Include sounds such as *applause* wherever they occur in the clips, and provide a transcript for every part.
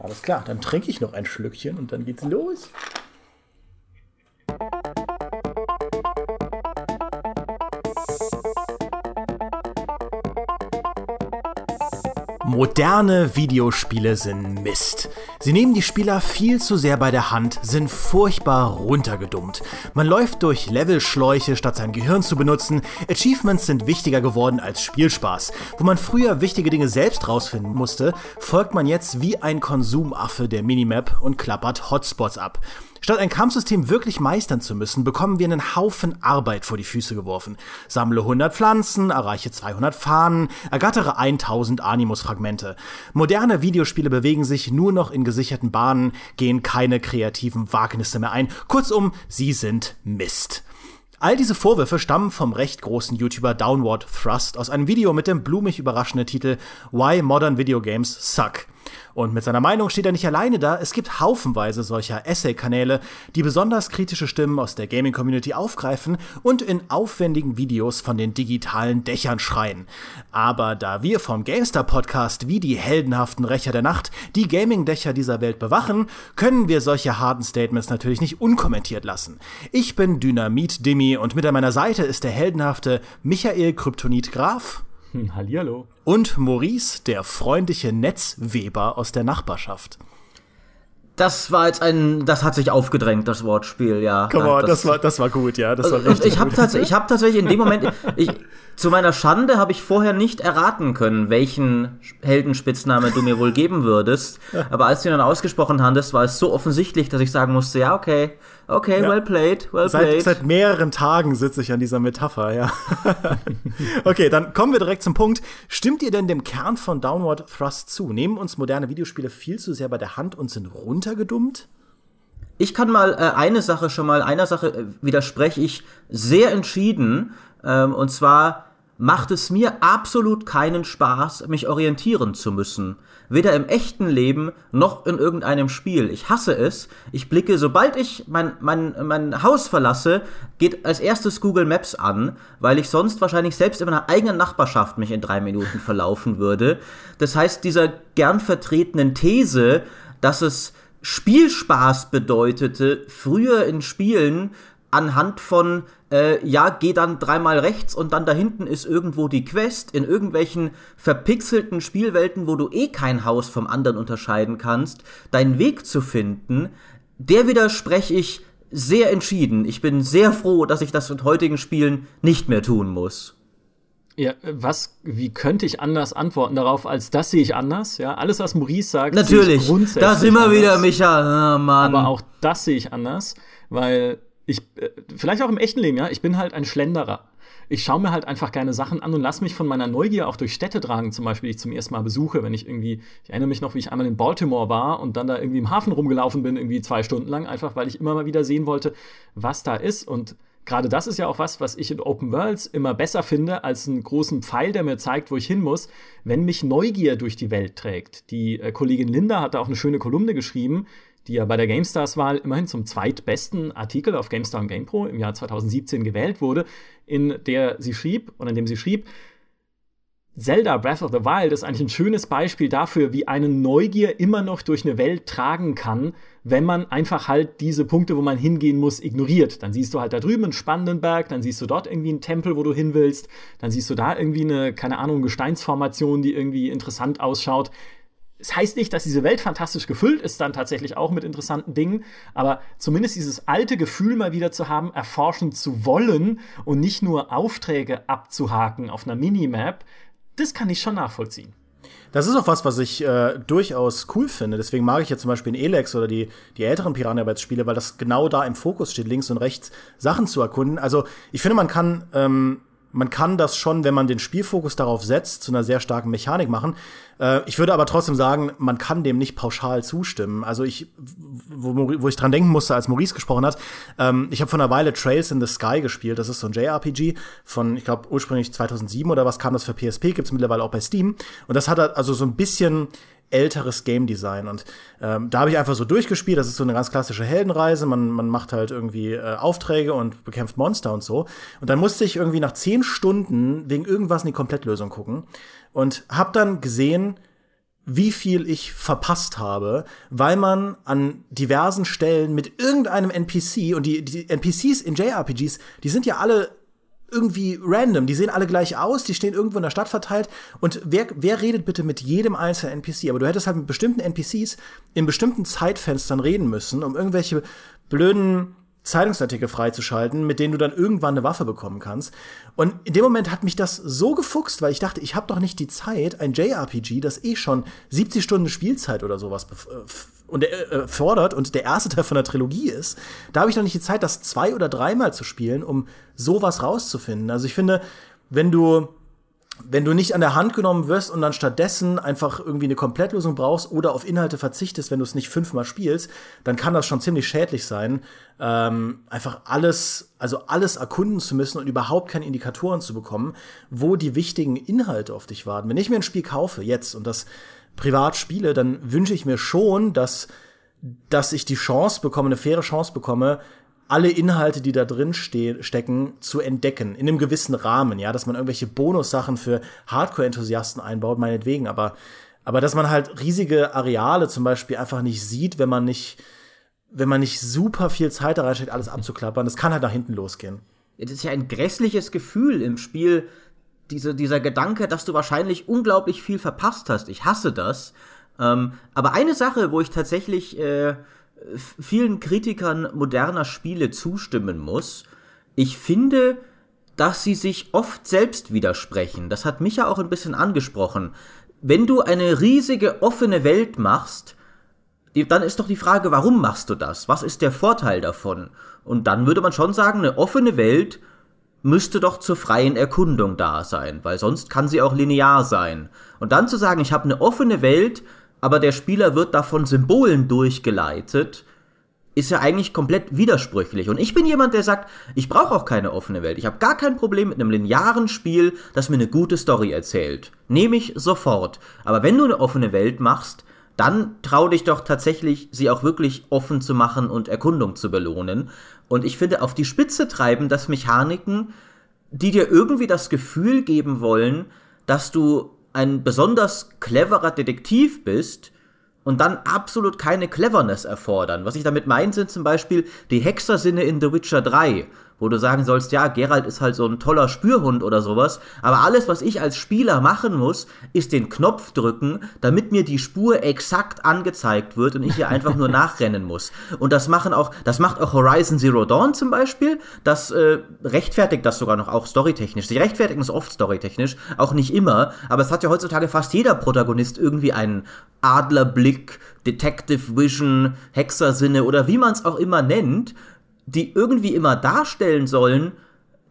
Alles klar, dann trinke ich noch ein Schlückchen und dann geht's los. Moderne Videospiele sind Mist. Sie nehmen die Spieler viel zu sehr bei der Hand, sind furchtbar runtergedummt. Man läuft durch Levelschläuche, statt sein Gehirn zu benutzen. Achievements sind wichtiger geworden als Spielspaß. Wo man früher wichtige Dinge selbst rausfinden musste, folgt man jetzt wie ein Konsumaffe der Minimap und klappert Hotspots ab. Statt ein Kampfsystem wirklich meistern zu müssen, bekommen wir einen Haufen Arbeit vor die Füße geworfen. Sammle 100 Pflanzen, erreiche 200 Fahnen, ergattere 1000 Animus-Fragmente. Moderne Videospiele bewegen sich nur noch in gesicherten Bahnen, gehen keine kreativen Wagnisse mehr ein. Kurzum, sie sind Mist. All diese Vorwürfe stammen vom recht großen YouTuber Downward Thrust aus einem Video mit dem blumig überraschenden Titel Why Modern Video Games Suck. Und mit seiner Meinung steht er nicht alleine da. Es gibt haufenweise solcher Essay-Kanäle, die besonders kritische Stimmen aus der Gaming-Community aufgreifen und in aufwendigen Videos von den digitalen Dächern schreien. Aber da wir vom GameStar-Podcast wie die heldenhaften Rächer der Nacht die Gaming-Dächer dieser Welt bewachen, können wir solche harten Statements natürlich nicht unkommentiert lassen. Ich bin Dynamit Dimi und mit an meiner Seite ist der heldenhafte Michael Kryptonit Graf. *laughs* Hallihallo. Und Maurice, der freundliche Netzweber aus der Nachbarschaft. Das war jetzt ein, das hat sich aufgedrängt, das Wortspiel, ja. Komm mal, das, das, war, das war gut, ja. Das war richtig ich habe tatsächlich, hab tatsächlich in dem Moment, *laughs* ich, zu meiner Schande habe ich vorher nicht erraten können, welchen Heldenspitzname du mir wohl geben würdest. *laughs* Aber als du ihn dann ausgesprochen hattest, war es so offensichtlich, dass ich sagen musste, ja, okay, okay, ja. well played, well seit, played. Seit mehreren Tagen sitze ich an dieser Metapher, ja. *laughs* okay, dann kommen wir direkt zum Punkt. Stimmt ihr denn dem Kern von Downward Thrust zu? Nehmen uns moderne Videospiele viel zu sehr bei der Hand und sind runtergedummt? Ich kann mal äh, eine Sache schon mal, einer Sache äh, widerspreche ich sehr entschieden. Ähm, und zwar macht es mir absolut keinen Spaß, mich orientieren zu müssen. Weder im echten Leben noch in irgendeinem Spiel. Ich hasse es. Ich blicke, sobald ich mein, mein, mein Haus verlasse, geht als erstes Google Maps an, weil ich sonst wahrscheinlich selbst in meiner eigenen Nachbarschaft mich in drei Minuten verlaufen würde. Das heißt, dieser gern vertretenen These, dass es Spielspaß bedeutete, früher in Spielen anhand von äh, ja, geh dann dreimal rechts und dann da hinten ist irgendwo die Quest in irgendwelchen verpixelten Spielwelten, wo du eh kein Haus vom anderen unterscheiden kannst, deinen Weg zu finden, der widerspreche ich sehr entschieden. Ich bin sehr froh, dass ich das mit heutigen Spielen nicht mehr tun muss. Ja, was, wie könnte ich anders antworten darauf, als das sehe ich anders? Ja, alles, was Maurice sagt, natürlich. Da sind wir wieder, Micha. Oh, Mann. Aber auch das sehe ich anders, weil ich, äh, vielleicht auch im echten Leben, ja, ich bin halt ein Schlenderer. Ich schaue mir halt einfach gerne Sachen an und lasse mich von meiner Neugier auch durch Städte tragen, zum Beispiel, die ich zum ersten Mal besuche, wenn ich irgendwie, ich erinnere mich noch, wie ich einmal in Baltimore war und dann da irgendwie im Hafen rumgelaufen bin, irgendwie zwei Stunden lang, einfach weil ich immer mal wieder sehen wollte, was da ist und gerade das ist ja auch was, was ich in Open Worlds immer besser finde als einen großen Pfeil, der mir zeigt, wo ich hin muss, wenn mich Neugier durch die Welt trägt. Die äh, Kollegin Linda hat da auch eine schöne Kolumne geschrieben, die ja bei der GameStars-Wahl immerhin zum zweitbesten Artikel auf GameStar und GamePro im Jahr 2017 gewählt wurde, in der sie schrieb, oder in dem sie schrieb, Zelda Breath of the Wild ist eigentlich ein schönes Beispiel dafür, wie eine Neugier immer noch durch eine Welt tragen kann, wenn man einfach halt diese Punkte, wo man hingehen muss, ignoriert. Dann siehst du halt da drüben einen spannenden Berg, dann siehst du dort irgendwie einen Tempel, wo du hin willst, dann siehst du da irgendwie eine, keine Ahnung, Gesteinsformation, die irgendwie interessant ausschaut es heißt nicht, dass diese Welt fantastisch gefüllt ist, dann tatsächlich auch mit interessanten Dingen, aber zumindest dieses alte Gefühl mal wieder zu haben, erforschen zu wollen und nicht nur Aufträge abzuhaken auf einer Minimap, das kann ich schon nachvollziehen. Das ist auch was, was ich äh, durchaus cool finde. Deswegen mag ich ja zum Beispiel in Elex oder die, die älteren Piranha-Spiele, weil das genau da im Fokus steht, links und rechts Sachen zu erkunden. Also ich finde, man kann ähm, man kann das schon, wenn man den Spielfokus darauf setzt, zu einer sehr starken Mechanik machen. Äh, ich würde aber trotzdem sagen, man kann dem nicht pauschal zustimmen. Also ich, wo, wo ich dran denken musste, als Maurice gesprochen hat, ähm, ich habe vor einer Weile Trails in the Sky gespielt. Das ist so ein JRPG von, ich glaube, ursprünglich 2007 oder was kam das für PSP, gibt's mittlerweile auch bei Steam. Und das hat also so ein bisschen älteres Game Design. Und ähm, da habe ich einfach so durchgespielt. Das ist so eine ganz klassische Heldenreise. Man, man macht halt irgendwie äh, Aufträge und bekämpft Monster und so. Und dann musste ich irgendwie nach zehn Stunden wegen irgendwas in die Komplettlösung gucken und habe dann gesehen, wie viel ich verpasst habe, weil man an diversen Stellen mit irgendeinem NPC und die, die NPCs in JRPGs, die sind ja alle irgendwie random. Die sehen alle gleich aus, die stehen irgendwo in der Stadt verteilt. Und wer, wer redet bitte mit jedem einzelnen NPC? Aber du hättest halt mit bestimmten NPCs in bestimmten Zeitfenstern reden müssen, um irgendwelche blöden Zeitungsartikel freizuschalten, mit denen du dann irgendwann eine Waffe bekommen kannst. Und in dem Moment hat mich das so gefuchst, weil ich dachte, ich habe doch nicht die Zeit, ein JRPG, das eh schon 70 Stunden Spielzeit oder sowas und äh, fordert und der erste Teil von der Trilogie ist, da habe ich noch nicht die Zeit, das zwei oder dreimal zu spielen, um sowas rauszufinden. Also ich finde, wenn du wenn du nicht an der Hand genommen wirst und dann stattdessen einfach irgendwie eine Komplettlösung brauchst oder auf Inhalte verzichtest, wenn du es nicht fünfmal spielst, dann kann das schon ziemlich schädlich sein, ähm, einfach alles, also alles erkunden zu müssen und überhaupt keine Indikatoren zu bekommen, wo die wichtigen Inhalte auf dich warten. Wenn ich mir ein Spiel kaufe jetzt und das privat spiele, dann wünsche ich mir schon, dass dass ich die Chance bekomme, eine faire Chance bekomme, alle Inhalte, die da drin ste stecken, zu entdecken. In einem gewissen Rahmen, ja, dass man irgendwelche Bonussachen für Hardcore-Enthusiasten einbaut, meinetwegen, aber, aber dass man halt riesige Areale zum Beispiel einfach nicht sieht, wenn man nicht, wenn man nicht super viel Zeit da reinsteckt, alles abzuklappern, das kann halt nach hinten losgehen. Es ist ja ein grässliches Gefühl im Spiel, diese, dieser Gedanke, dass du wahrscheinlich unglaublich viel verpasst hast. Ich hasse das. Ähm, aber eine Sache, wo ich tatsächlich äh, vielen Kritikern moderner Spiele zustimmen muss. Ich finde, dass sie sich oft selbst widersprechen. Das hat mich ja auch ein bisschen angesprochen. Wenn du eine riesige offene Welt machst, dann ist doch die Frage, warum machst du das? Was ist der Vorteil davon? Und dann würde man schon sagen, eine offene Welt müsste doch zur freien Erkundung da sein, weil sonst kann sie auch linear sein. Und dann zu sagen, ich habe eine offene Welt, aber der Spieler wird davon Symbolen durchgeleitet, ist ja eigentlich komplett widersprüchlich. Und ich bin jemand, der sagt, ich brauche auch keine offene Welt. Ich habe gar kein Problem mit einem linearen Spiel, das mir eine gute Story erzählt. Nehme ich sofort. Aber wenn du eine offene Welt machst, dann trau dich doch tatsächlich, sie auch wirklich offen zu machen und Erkundung zu belohnen. Und ich finde, auf die Spitze treiben das Mechaniken, die dir irgendwie das Gefühl geben wollen, dass du ein besonders cleverer Detektiv bist und dann absolut keine Cleverness erfordern. Was ich damit meine, sind zum Beispiel die Hexersinne in The Witcher 3, wo du sagen sollst, ja, Geralt ist halt so ein toller Spürhund oder sowas, aber alles, was ich als Spieler machen muss, ist den Knopf drücken, damit mir die Spur exakt angezeigt wird und ich hier einfach nur *laughs* nachrennen muss. Und das machen auch, das macht auch Horizon Zero Dawn zum Beispiel, das äh, rechtfertigt das sogar noch auch storytechnisch. Sie rechtfertigen es oft storytechnisch, auch nicht immer, aber es hat ja heutzutage fast jeder Protagonist irgendwie einen Adlerblick, Detective Vision, Hexersinne oder wie man es auch immer nennt die irgendwie immer darstellen sollen,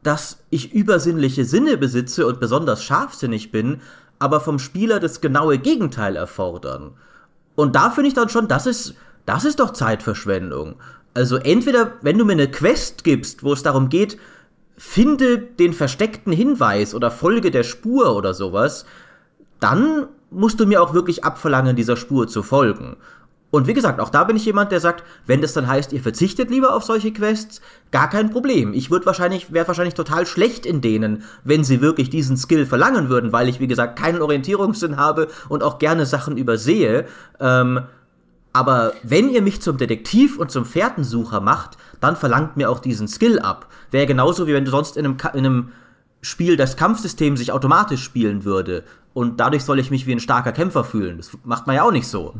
dass ich übersinnliche Sinne besitze und besonders scharfsinnig bin, aber vom Spieler das genaue Gegenteil erfordern. Und da finde ich dann schon, das ist, das ist doch Zeitverschwendung. Also entweder, wenn du mir eine Quest gibst, wo es darum geht, finde den versteckten Hinweis oder folge der Spur oder sowas, dann musst du mir auch wirklich abverlangen, dieser Spur zu folgen. Und wie gesagt, auch da bin ich jemand, der sagt, wenn das dann heißt, ihr verzichtet lieber auf solche Quests, gar kein Problem. Ich würde wahrscheinlich, wäre wahrscheinlich total schlecht in denen, wenn sie wirklich diesen Skill verlangen würden, weil ich, wie gesagt, keinen Orientierungssinn habe und auch gerne Sachen übersehe. Ähm, aber wenn ihr mich zum Detektiv und zum Fährtensucher macht, dann verlangt mir auch diesen Skill ab. Wäre genauso wie wenn du sonst in einem, in einem Spiel das Kampfsystem sich automatisch spielen würde und dadurch soll ich mich wie ein starker Kämpfer fühlen. Das macht man ja auch nicht so.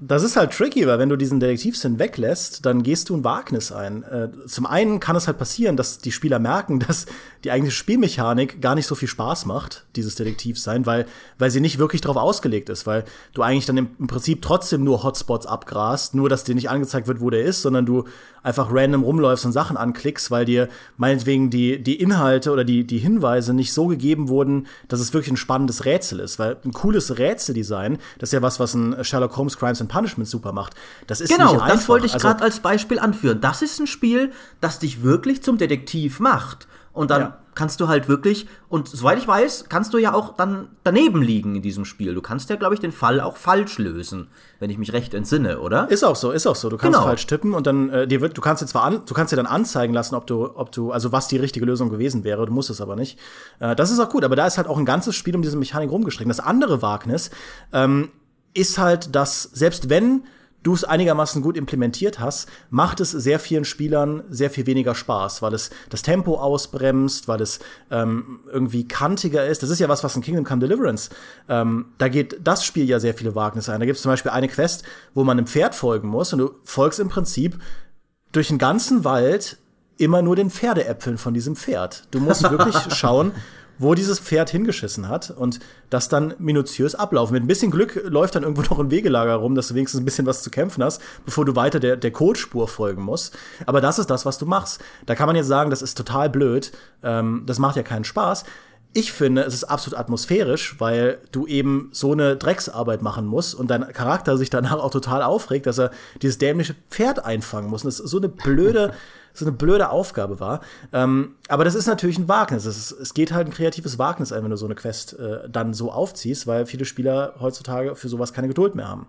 Das ist halt tricky, weil wenn du diesen Detektivsinn weglässt, dann gehst du ein Wagnis ein. Äh, zum einen kann es halt passieren, dass die Spieler merken, dass die eigentliche Spielmechanik gar nicht so viel Spaß macht, dieses Detektivsein, weil, weil sie nicht wirklich darauf ausgelegt ist, weil du eigentlich dann im, im Prinzip trotzdem nur Hotspots abgrast, nur dass dir nicht angezeigt wird, wo der ist, sondern du einfach random rumläufst und Sachen anklickst, weil dir meinetwegen die, die Inhalte oder die, die Hinweise nicht so gegeben wurden, dass es wirklich ein spannendes Rätsel ist. Weil ein cooles Rätseldesign, das ist ja was, was ein Sherlock Holmes Crimes and Punishment super macht. Das ist genau, nicht einfach. das wollte ich gerade also, als Beispiel anführen. Das ist ein Spiel, das dich wirklich zum Detektiv macht. Und dann ja. Kannst du halt wirklich, und soweit ich weiß, kannst du ja auch dann daneben liegen in diesem Spiel. Du kannst ja, glaube ich, den Fall auch falsch lösen, wenn ich mich recht entsinne, oder? Ist auch so, ist auch so. Du kannst genau. falsch tippen und dann äh, dir wird, du kannst dir zwar an, du kannst dir dann anzeigen lassen, ob du, ob du, also was die richtige Lösung gewesen wäre. Du musst es aber nicht. Äh, das ist auch gut, aber da ist halt auch ein ganzes Spiel um diese Mechanik rumgestrickt. Das andere Wagnis ähm, ist halt, dass selbst wenn du es einigermaßen gut implementiert hast, macht es sehr vielen Spielern sehr viel weniger Spaß, weil es das Tempo ausbremst, weil es ähm, irgendwie kantiger ist. Das ist ja was, was in Kingdom Come Deliverance, ähm, da geht das Spiel ja sehr viele Wagnisse ein. Da gibt es zum Beispiel eine Quest, wo man einem Pferd folgen muss und du folgst im Prinzip durch den ganzen Wald immer nur den Pferdeäpfeln von diesem Pferd. Du musst wirklich *laughs* schauen, wo dieses Pferd hingeschissen hat und das dann minutiös ablaufen. Mit ein bisschen Glück läuft dann irgendwo *laughs* noch ein Wegelager rum, dass du wenigstens ein bisschen was zu kämpfen hast, bevor du weiter der, der Codespur folgen musst. Aber das ist das, was du machst. Da kann man jetzt sagen, das ist total blöd. Ähm, das macht ja keinen Spaß. Ich finde, es ist absolut atmosphärisch, weil du eben so eine Drecksarbeit machen musst und dein Charakter sich danach auch total aufregt, dass er dieses dämliche Pferd einfangen muss. Und das ist so eine blöde *laughs* so eine blöde Aufgabe war. Ähm, aber das ist natürlich ein Wagnis. Es, ist, es geht halt ein kreatives Wagnis ein, wenn du so eine Quest äh, dann so aufziehst, weil viele Spieler heutzutage für sowas keine Geduld mehr haben.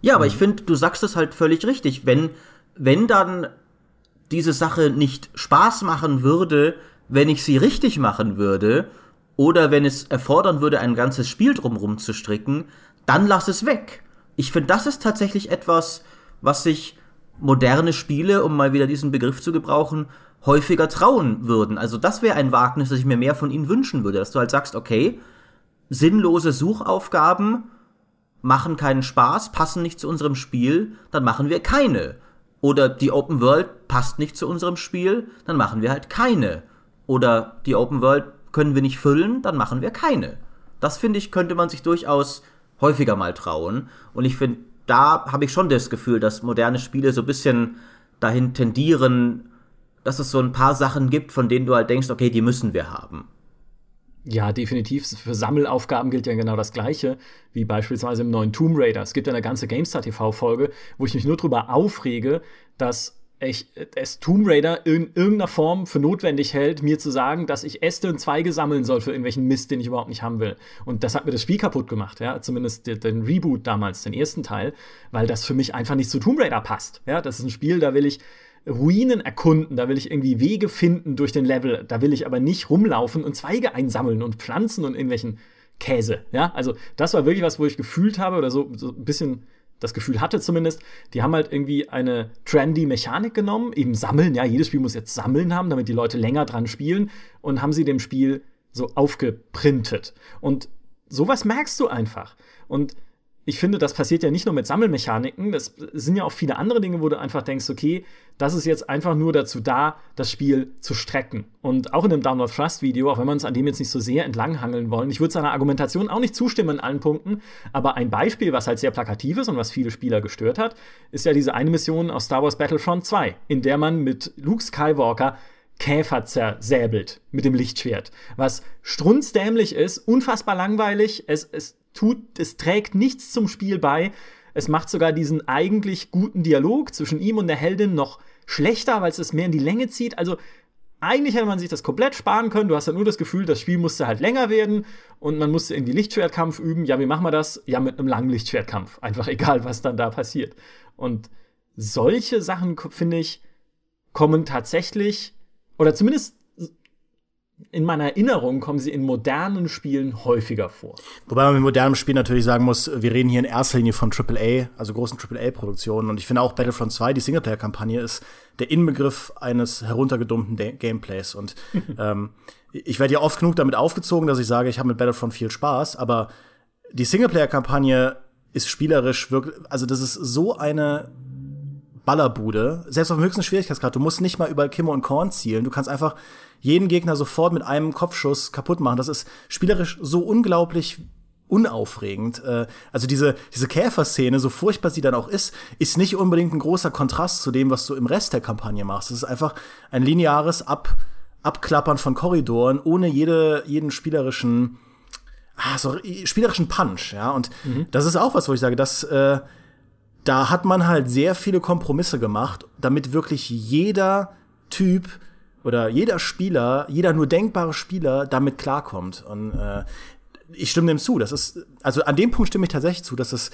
Ja, aber mhm. ich finde, du sagst es halt völlig richtig. Wenn, wenn dann diese Sache nicht Spaß machen würde, wenn ich sie richtig machen würde, oder wenn es erfordern würde, ein ganzes Spiel drumherum zu stricken, dann lass es weg. Ich finde, das ist tatsächlich etwas, was sich moderne Spiele, um mal wieder diesen Begriff zu gebrauchen, häufiger trauen würden. Also das wäre ein Wagnis, das ich mir mehr von ihnen wünschen würde, dass du halt sagst, okay, sinnlose Suchaufgaben machen keinen Spaß, passen nicht zu unserem Spiel, dann machen wir keine. Oder die Open World passt nicht zu unserem Spiel, dann machen wir halt keine. Oder die Open World können wir nicht füllen, dann machen wir keine. Das finde ich, könnte man sich durchaus häufiger mal trauen. Und ich finde, da habe ich schon das Gefühl, dass moderne Spiele so ein bisschen dahin tendieren, dass es so ein paar Sachen gibt, von denen du halt denkst, okay, die müssen wir haben. Ja, definitiv. Für Sammelaufgaben gilt ja genau das Gleiche, wie beispielsweise im neuen Tomb Raider. Es gibt ja eine ganze GameStar TV-Folge, wo ich mich nur darüber aufrege, dass ich es Tomb Raider in irgendeiner Form für notwendig hält, mir zu sagen, dass ich Äste und Zweige sammeln soll für irgendwelchen Mist, den ich überhaupt nicht haben will. Und das hat mir das Spiel kaputt gemacht, ja, zumindest den, Reboot damals, den ersten Teil, weil das für mich einfach nicht zu Tomb Raider passt. Ja, das ist ein Spiel, da will ich Ruinen erkunden, da will ich irgendwie Wege finden durch den Level, da will ich aber nicht rumlaufen und Zweige einsammeln und Pflanzen und irgendwelchen Käse, ja, also das war wirklich was, wo ich gefühlt habe oder so, so ein bisschen das Gefühl hatte zumindest, die haben halt irgendwie eine trendy Mechanik genommen, eben sammeln, ja, jedes Spiel muss jetzt sammeln haben, damit die Leute länger dran spielen und haben sie dem Spiel so aufgeprintet. Und sowas merkst du einfach. Und ich finde, das passiert ja nicht nur mit Sammelmechaniken, das sind ja auch viele andere Dinge, wo du einfach denkst, okay, das ist jetzt einfach nur dazu da, das Spiel zu strecken. Und auch in dem Download Thrust Video, auch wenn wir uns an dem jetzt nicht so sehr entlanghangeln wollen, ich würde seiner Argumentation auch nicht zustimmen in allen Punkten, aber ein Beispiel, was halt sehr plakativ ist und was viele Spieler gestört hat, ist ja diese eine Mission aus Star Wars Battlefront 2, in der man mit Luke Skywalker Käfer zersäbelt mit dem Lichtschwert. Was strunzdämlich ist, unfassbar langweilig. Es, es tut, es trägt nichts zum Spiel bei. Es macht sogar diesen eigentlich guten Dialog zwischen ihm und der Heldin noch schlechter, weil es es mehr in die Länge zieht. Also eigentlich hätte man sich das komplett sparen können. Du hast ja nur das Gefühl, das Spiel musste halt länger werden und man musste irgendwie Lichtschwertkampf üben. Ja, wie machen wir das? Ja, mit einem langen Lichtschwertkampf. *laughs* Einfach egal, was dann da passiert. Und solche Sachen, finde ich, kommen tatsächlich oder zumindest in meiner Erinnerung kommen sie in modernen Spielen häufiger vor. Wobei man mit modernem Spiel natürlich sagen muss, wir reden hier in erster Linie von AAA, also großen AAA-Produktionen. Und ich finde auch Battlefront 2, die Singleplayer-Kampagne, ist der Inbegriff eines heruntergedummten De Gameplays. Und *laughs* ähm, ich werde ja oft genug damit aufgezogen, dass ich sage, ich habe mit Battlefront viel Spaß, aber die Singleplayer-Kampagne ist spielerisch wirklich, also das ist so eine Ballerbude, selbst auf dem höchsten Schwierigkeitsgrad. Du musst nicht mal über Kimme und Korn zielen. Du kannst einfach jeden Gegner sofort mit einem Kopfschuss kaputt machen. Das ist spielerisch so unglaublich unaufregend. Äh, also diese, diese Käferszene, so furchtbar sie dann auch ist, ist nicht unbedingt ein großer Kontrast zu dem, was du im Rest der Kampagne machst. Es ist einfach ein lineares Ab Abklappern von Korridoren ohne jede, jeden spielerischen, ah, so, spielerischen Punch, ja. Und mhm. das ist auch was, wo ich sage, dass äh, da hat man halt sehr viele Kompromisse gemacht, damit wirklich jeder Typ oder jeder Spieler, jeder nur denkbare Spieler damit klarkommt. Und äh, ich stimme dem zu. Das ist, also an dem Punkt stimme ich tatsächlich zu, dass es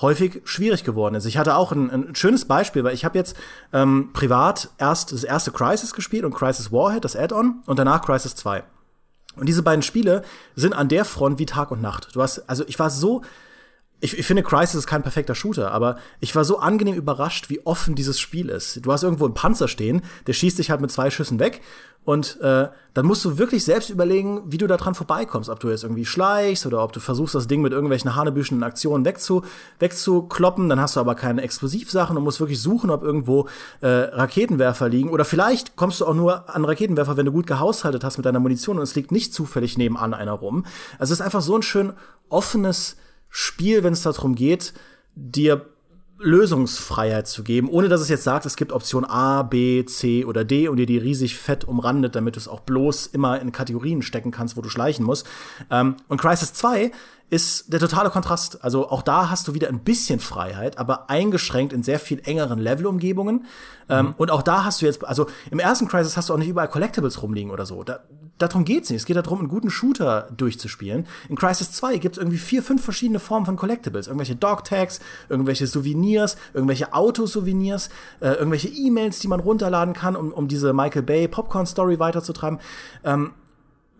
häufig schwierig geworden ist. Ich hatte auch ein, ein schönes Beispiel, weil ich habe jetzt ähm, privat erst das erste Crisis gespielt und Crisis Warhead, das Add-on, und danach Crisis 2. Und diese beiden Spiele sind an der Front wie Tag und Nacht. Du hast, also ich war so ich, ich finde, Crisis ist kein perfekter Shooter, aber ich war so angenehm überrascht, wie offen dieses Spiel ist. Du hast irgendwo einen Panzer stehen, der schießt dich halt mit zwei Schüssen weg und äh, dann musst du wirklich selbst überlegen, wie du da dran vorbeikommst. Ob du jetzt irgendwie schleichst oder ob du versuchst, das Ding mit irgendwelchen hanebüchenden Aktionen wegzu, wegzukloppen. Dann hast du aber keine Explosivsachen und musst wirklich suchen, ob irgendwo äh, Raketenwerfer liegen. Oder vielleicht kommst du auch nur an Raketenwerfer, wenn du gut gehaushaltet hast mit deiner Munition und es liegt nicht zufällig nebenan einer rum. Also es ist einfach so ein schön offenes Spiel, wenn es darum geht, dir Lösungsfreiheit zu geben, ohne dass es jetzt sagt, es gibt Option A, B, C oder D und dir die riesig fett umrandet, damit du es auch bloß immer in Kategorien stecken kannst, wo du schleichen musst. Ähm, und Crisis 2 ist der totale Kontrast. Also auch da hast du wieder ein bisschen Freiheit, aber eingeschränkt in sehr viel engeren Levelumgebungen. Ähm, mhm. und auch da hast du jetzt, also im ersten Crisis hast du auch nicht überall Collectibles rumliegen oder so. Da, darum geht's nicht. Es geht darum, einen guten Shooter durchzuspielen. In Crisis 2 gibt's irgendwie vier, fünf verschiedene Formen von Collectibles. Irgendwelche Dog-Tags, irgendwelche Souvenirs, irgendwelche Autosouvenirs, äh, irgendwelche E-Mails, die man runterladen kann, um, um diese Michael Bay Popcorn-Story weiterzutreiben. Ähm,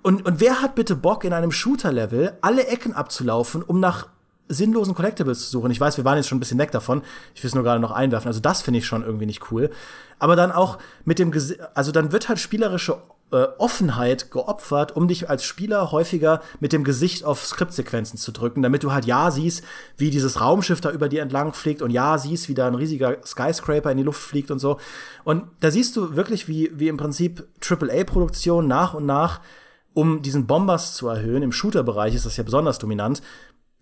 und, und wer hat bitte Bock, in einem Shooter-Level alle Ecken abzulaufen, um nach sinnlosen Collectibles zu suchen? Ich weiß, wir waren jetzt schon ein bisschen weg davon. Ich will es nur gerade noch einwerfen. Also das finde ich schon irgendwie nicht cool. Aber dann auch mit dem, Ges also dann wird halt spielerische äh, Offenheit geopfert, um dich als Spieler häufiger mit dem Gesicht auf Skriptsequenzen zu drücken, damit du halt ja siehst, wie dieses Raumschiff da über dir entlang fliegt und ja siehst, wie da ein riesiger Skyscraper in die Luft fliegt und so. Und da siehst du wirklich, wie, wie im Prinzip AAA-Produktionen nach und nach um diesen Bombers zu erhöhen, im Shooter-Bereich ist das ja besonders dominant,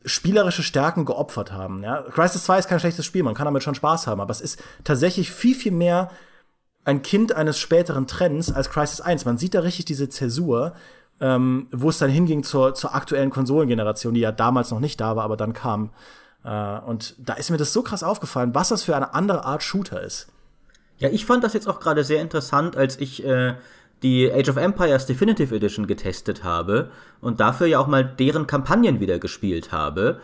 spielerische Stärken geopfert haben. Ja? Crisis 2 ist kein schlechtes Spiel, man kann damit schon Spaß haben, aber es ist tatsächlich viel, viel mehr ein Kind eines späteren Trends als Crisis 1. Man sieht da richtig diese Zäsur, ähm, wo es dann hinging zur, zur aktuellen Konsolengeneration, die ja damals noch nicht da war, aber dann kam. Äh, und da ist mir das so krass aufgefallen, was das für eine andere Art Shooter ist. Ja, ich fand das jetzt auch gerade sehr interessant, als ich äh, die Age of Empires Definitive Edition getestet habe und dafür ja auch mal deren Kampagnen wieder gespielt habe.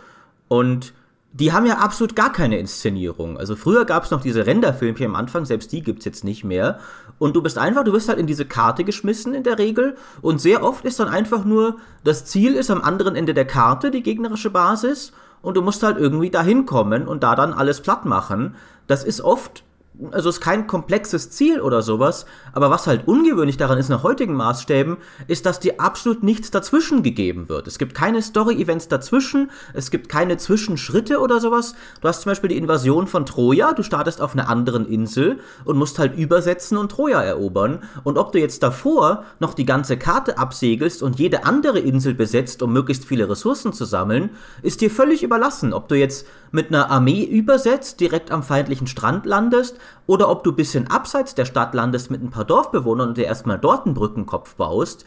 Und die haben ja absolut gar keine Inszenierung. Also früher gab es noch diese Renderfilmchen am Anfang, selbst die gibt's jetzt nicht mehr. Und du bist einfach, du wirst halt in diese Karte geschmissen in der Regel. Und sehr oft ist dann einfach nur, das Ziel ist am anderen Ende der Karte, die gegnerische Basis. Und du musst halt irgendwie dahin kommen und da dann alles platt machen. Das ist oft also ist kein komplexes Ziel oder sowas, aber was halt ungewöhnlich daran ist nach heutigen Maßstäben, ist, dass dir absolut nichts dazwischen gegeben wird. Es gibt keine Story-Events dazwischen, es gibt keine Zwischenschritte oder sowas. Du hast zum Beispiel die Invasion von Troja, du startest auf einer anderen Insel und musst halt übersetzen und Troja erobern. Und ob du jetzt davor noch die ganze Karte absegelst und jede andere Insel besetzt, um möglichst viele Ressourcen zu sammeln, ist dir völlig überlassen. Ob du jetzt mit einer Armee übersetzt, direkt am feindlichen Strand landest, oder ob du ein bisschen abseits der Stadt landest mit ein paar Dorfbewohnern und dir erstmal dort einen Brückenkopf baust,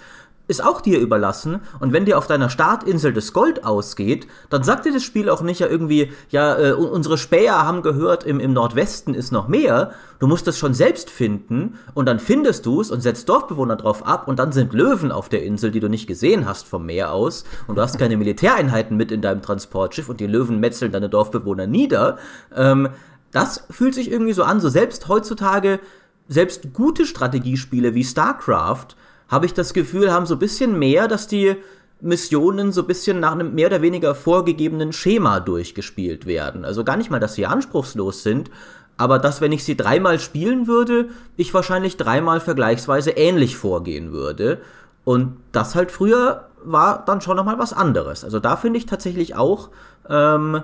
ist auch dir überlassen. Und wenn dir auf deiner Startinsel das Gold ausgeht, dann sagt dir das Spiel auch nicht ja irgendwie, ja, äh, unsere Späher haben gehört, im, im Nordwesten ist noch mehr. Du musst es schon selbst finden und dann findest du es und setzt Dorfbewohner drauf ab und dann sind Löwen auf der Insel, die du nicht gesehen hast vom Meer aus und du hast keine Militäreinheiten mit in deinem Transportschiff und die Löwen metzeln deine Dorfbewohner nieder. Ähm, das fühlt sich irgendwie so an, so selbst heutzutage, selbst gute Strategiespiele wie StarCraft, habe ich das Gefühl, haben so ein bisschen mehr, dass die Missionen so ein bisschen nach einem mehr oder weniger vorgegebenen Schema durchgespielt werden. Also gar nicht mal, dass sie anspruchslos sind, aber dass, wenn ich sie dreimal spielen würde, ich wahrscheinlich dreimal vergleichsweise ähnlich vorgehen würde. Und das halt früher war dann schon nochmal was anderes. Also da finde ich tatsächlich auch, ähm,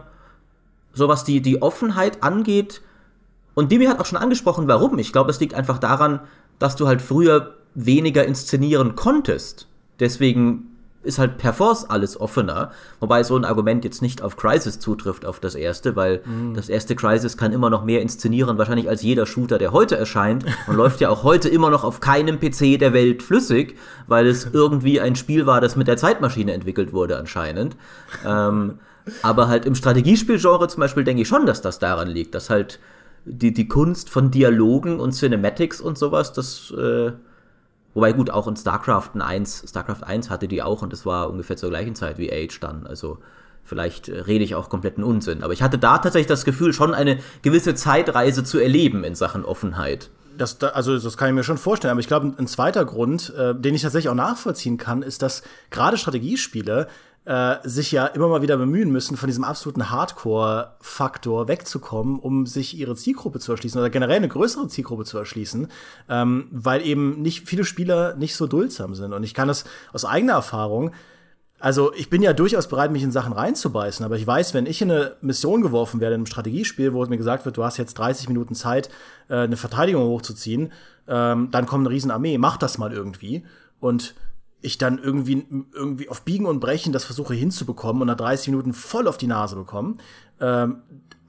so was die, die Offenheit angeht, und Dimi hat auch schon angesprochen, warum. Ich glaube, es liegt einfach daran, dass du halt früher weniger inszenieren konntest. Deswegen ist halt per Force alles offener. Wobei so ein Argument jetzt nicht auf Crisis zutrifft, auf das erste, weil mhm. das erste Crisis kann immer noch mehr inszenieren, wahrscheinlich als jeder Shooter, der heute erscheint. Und läuft ja auch heute immer noch auf keinem PC der Welt flüssig, weil es irgendwie ein Spiel war, das mit der Zeitmaschine entwickelt wurde, anscheinend. Ähm, aber halt im Strategiespielgenre zum Beispiel denke ich schon, dass das daran liegt, dass halt die, die Kunst von Dialogen und Cinematics und sowas, das äh, Wobei gut, auch in StarCraft 1, StarCraft 1 hatte die auch und das war ungefähr zur gleichen Zeit wie Age dann. Also vielleicht äh, rede ich auch kompletten Unsinn. Aber ich hatte da tatsächlich das Gefühl, schon eine gewisse Zeitreise zu erleben in Sachen Offenheit. Das, also das kann ich mir schon vorstellen. Aber ich glaube, ein zweiter Grund, äh, den ich tatsächlich auch nachvollziehen kann, ist, dass gerade Strategiespiele äh, sich ja immer mal wieder bemühen müssen, von diesem absoluten Hardcore-Faktor wegzukommen, um sich ihre Zielgruppe zu erschließen oder generell eine größere Zielgruppe zu erschließen, ähm, weil eben nicht viele Spieler nicht so duldsam sind. Und ich kann das aus eigener Erfahrung also ich bin ja durchaus bereit, mich in Sachen reinzubeißen, aber ich weiß, wenn ich in eine Mission geworfen werde in einem Strategiespiel, wo mir gesagt wird, du hast jetzt 30 Minuten Zeit, äh, eine Verteidigung hochzuziehen, ähm, dann kommt eine Riesenarmee, mach das mal irgendwie. Und ich dann irgendwie, irgendwie auf Biegen und Brechen das versuche hinzubekommen und nach 30 Minuten voll auf die Nase bekommen. Ähm,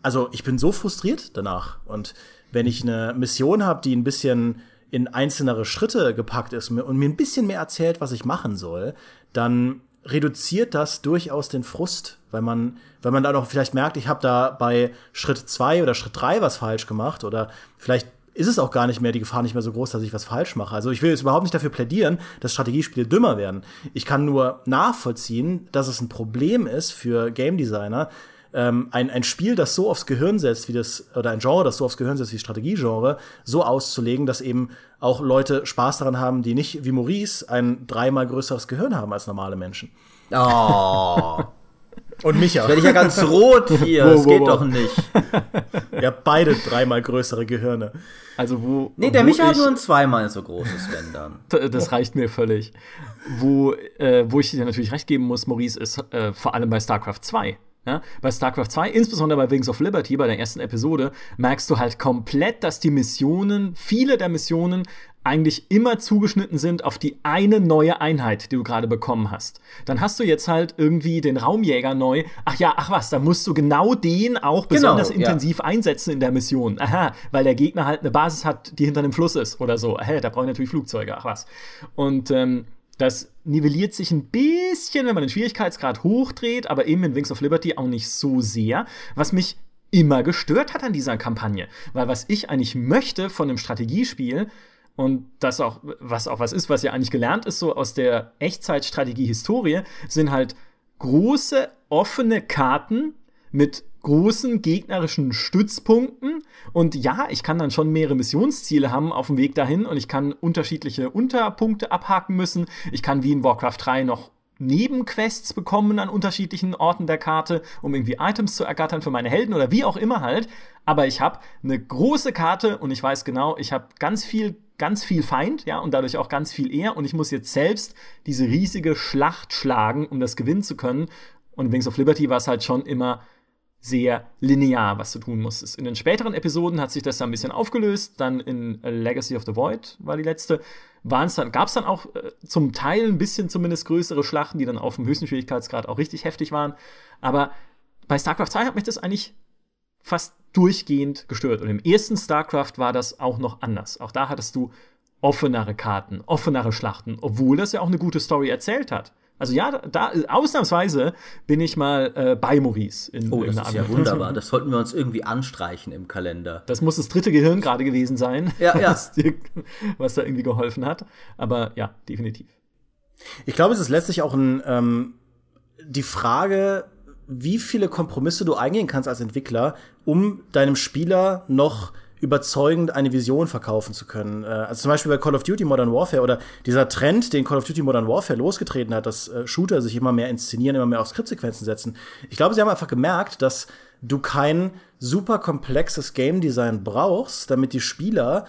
also ich bin so frustriert danach. Und wenn ich eine Mission habe, die ein bisschen in einzelnere Schritte gepackt ist und mir ein bisschen mehr erzählt, was ich machen soll, dann reduziert das durchaus den Frust, weil man, weil man dann auch vielleicht merkt, ich habe da bei Schritt zwei oder Schritt drei was falsch gemacht oder vielleicht ist es auch gar nicht mehr die Gefahr nicht mehr so groß, dass ich was falsch mache. Also ich will jetzt überhaupt nicht dafür plädieren, dass Strategiespiele dümmer werden. Ich kann nur nachvollziehen, dass es ein Problem ist für Game Designer, ähm, ein, ein Spiel, das so aufs Gehirn setzt, wie das, oder ein Genre, das so aufs Gehirn setzt wie Strategiegenre, so auszulegen, dass eben auch Leute Spaß daran haben, die nicht wie Maurice ein dreimal größeres Gehirn haben als normale Menschen. Oh. *laughs* Und Micha. Werde ich ja ganz rot hier. das geht wow. doch nicht. Ja, beide dreimal größere Gehirne. Also wo. Nee, der wo Micha hat nur ein zweimal so großes, wenn dann. Das reicht mir völlig. Wo, äh, wo ich dir natürlich recht geben muss, Maurice, ist äh, vor allem bei StarCraft 2. Ja, bei StarCraft 2, insbesondere bei Wings of Liberty, bei der ersten Episode, merkst du halt komplett, dass die Missionen, viele der Missionen, eigentlich immer zugeschnitten sind auf die eine neue Einheit, die du gerade bekommen hast. Dann hast du jetzt halt irgendwie den Raumjäger neu. Ach ja, ach was, da musst du genau den auch genau, besonders genau, intensiv ja. einsetzen in der Mission. Aha, weil der Gegner halt eine Basis hat, die hinter einem Fluss ist oder so. Hä, da brauche ich natürlich Flugzeuge, ach was. Und ähm, das nivelliert sich ein bisschen, wenn man den Schwierigkeitsgrad hochdreht, aber eben in Wings of Liberty auch nicht so sehr, was mich immer gestört hat an dieser Kampagne. Weil was ich eigentlich möchte von einem Strategiespiel, und das auch, was auch was ist, was ja eigentlich gelernt ist, so aus der Echtzeitstrategie-Historie, sind halt große, offene Karten mit großen gegnerischen Stützpunkten. Und ja, ich kann dann schon mehrere Missionsziele haben auf dem Weg dahin und ich kann unterschiedliche Unterpunkte abhaken müssen. Ich kann wie in Warcraft 3 noch Nebenquests bekommen an unterschiedlichen Orten der Karte, um irgendwie Items zu ergattern für meine Helden oder wie auch immer halt. Aber ich habe eine große Karte und ich weiß genau, ich habe ganz viel, ganz viel Feind, ja, und dadurch auch ganz viel eher. Und ich muss jetzt selbst diese riesige Schlacht schlagen, um das gewinnen zu können. Und in Wings of Liberty war es halt schon immer sehr linear, was du tun musstest. In den späteren Episoden hat sich das dann ein bisschen aufgelöst. Dann in Legacy of the Void war die letzte. dann, gab es dann auch äh, zum Teil ein bisschen zumindest größere Schlachten, die dann auf dem höchsten Schwierigkeitsgrad auch richtig heftig waren. Aber bei StarCraft 2 hat mich das eigentlich fast durchgehend gestört. Und im ersten StarCraft war das auch noch anders. Auch da hattest du offenere Karten, offenere Schlachten, obwohl das ja auch eine gute Story erzählt hat. Also ja, da ausnahmsweise bin ich mal äh, bei Maurice. In, oh, das ist ja wunderbar. Das sollten wir uns irgendwie anstreichen im Kalender. Das muss das dritte Gehirn gerade gewesen sein, ja, ja. Was, dir, was, da irgendwie geholfen hat. Aber ja, definitiv. Ich glaube, es ist letztlich auch ein, ähm, die Frage, wie viele Kompromisse du eingehen kannst als Entwickler, um deinem Spieler noch überzeugend eine Vision verkaufen zu können. Äh, also zum Beispiel bei Call of Duty Modern Warfare oder dieser Trend, den Call of Duty Modern Warfare losgetreten hat, dass äh, Shooter sich immer mehr inszenieren, immer mehr auf Skriptsequenzen setzen. Ich glaube, sie haben einfach gemerkt, dass du kein super komplexes Game Design brauchst, damit die Spieler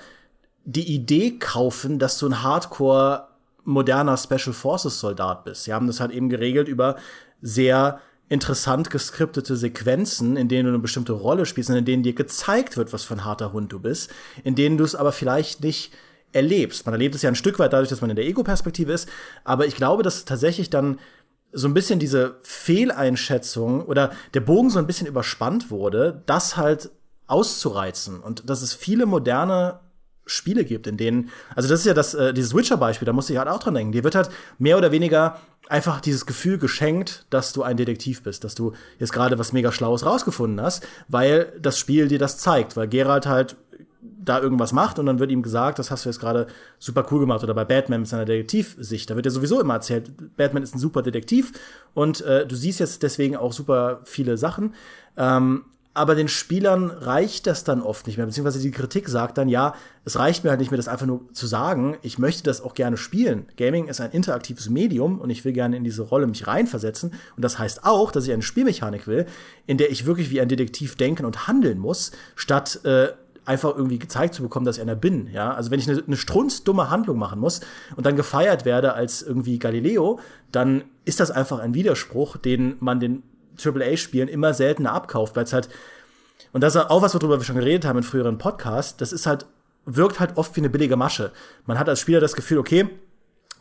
die Idee kaufen, dass du ein Hardcore moderner Special Forces Soldat bist. Sie haben das halt eben geregelt über sehr interessant geskriptete Sequenzen, in denen du eine bestimmte Rolle spielst und in denen dir gezeigt wird, was für ein harter Hund du bist, in denen du es aber vielleicht nicht erlebst. Man erlebt es ja ein Stück weit dadurch, dass man in der Ego-Perspektive ist, aber ich glaube, dass tatsächlich dann so ein bisschen diese Fehleinschätzung oder der Bogen so ein bisschen überspannt wurde, das halt auszureizen und dass es viele moderne Spiele gibt, in denen, also das ist ja das, äh, dieses Witcher-Beispiel, da musste ich halt auch dran denken. Dir wird halt mehr oder weniger einfach dieses Gefühl geschenkt, dass du ein Detektiv bist, dass du jetzt gerade was mega Schlaues rausgefunden hast, weil das Spiel dir das zeigt, weil Geralt halt da irgendwas macht und dann wird ihm gesagt, das hast du jetzt gerade super cool gemacht. Oder bei Batman mit seiner Detektivsicht, da wird ja sowieso immer erzählt, Batman ist ein super Detektiv und äh, du siehst jetzt deswegen auch super viele Sachen. Ähm, aber den Spielern reicht das dann oft nicht mehr, beziehungsweise die Kritik sagt dann, ja, es reicht mir halt nicht mehr, das einfach nur zu sagen, ich möchte das auch gerne spielen. Gaming ist ein interaktives Medium und ich will gerne in diese Rolle mich reinversetzen. Und das heißt auch, dass ich eine Spielmechanik will, in der ich wirklich wie ein Detektiv denken und handeln muss, statt äh, einfach irgendwie gezeigt zu bekommen, dass ich einer bin. Ja? Also wenn ich eine, eine strunzdumme Handlung machen muss und dann gefeiert werde als irgendwie Galileo, dann ist das einfach ein Widerspruch, den man den AAA-Spielen immer seltener abkauft, weil es halt, und das ist auch was, worüber wir schon geredet haben in früheren Podcasts, das ist halt, wirkt halt oft wie eine billige Masche. Man hat als Spieler das Gefühl, okay,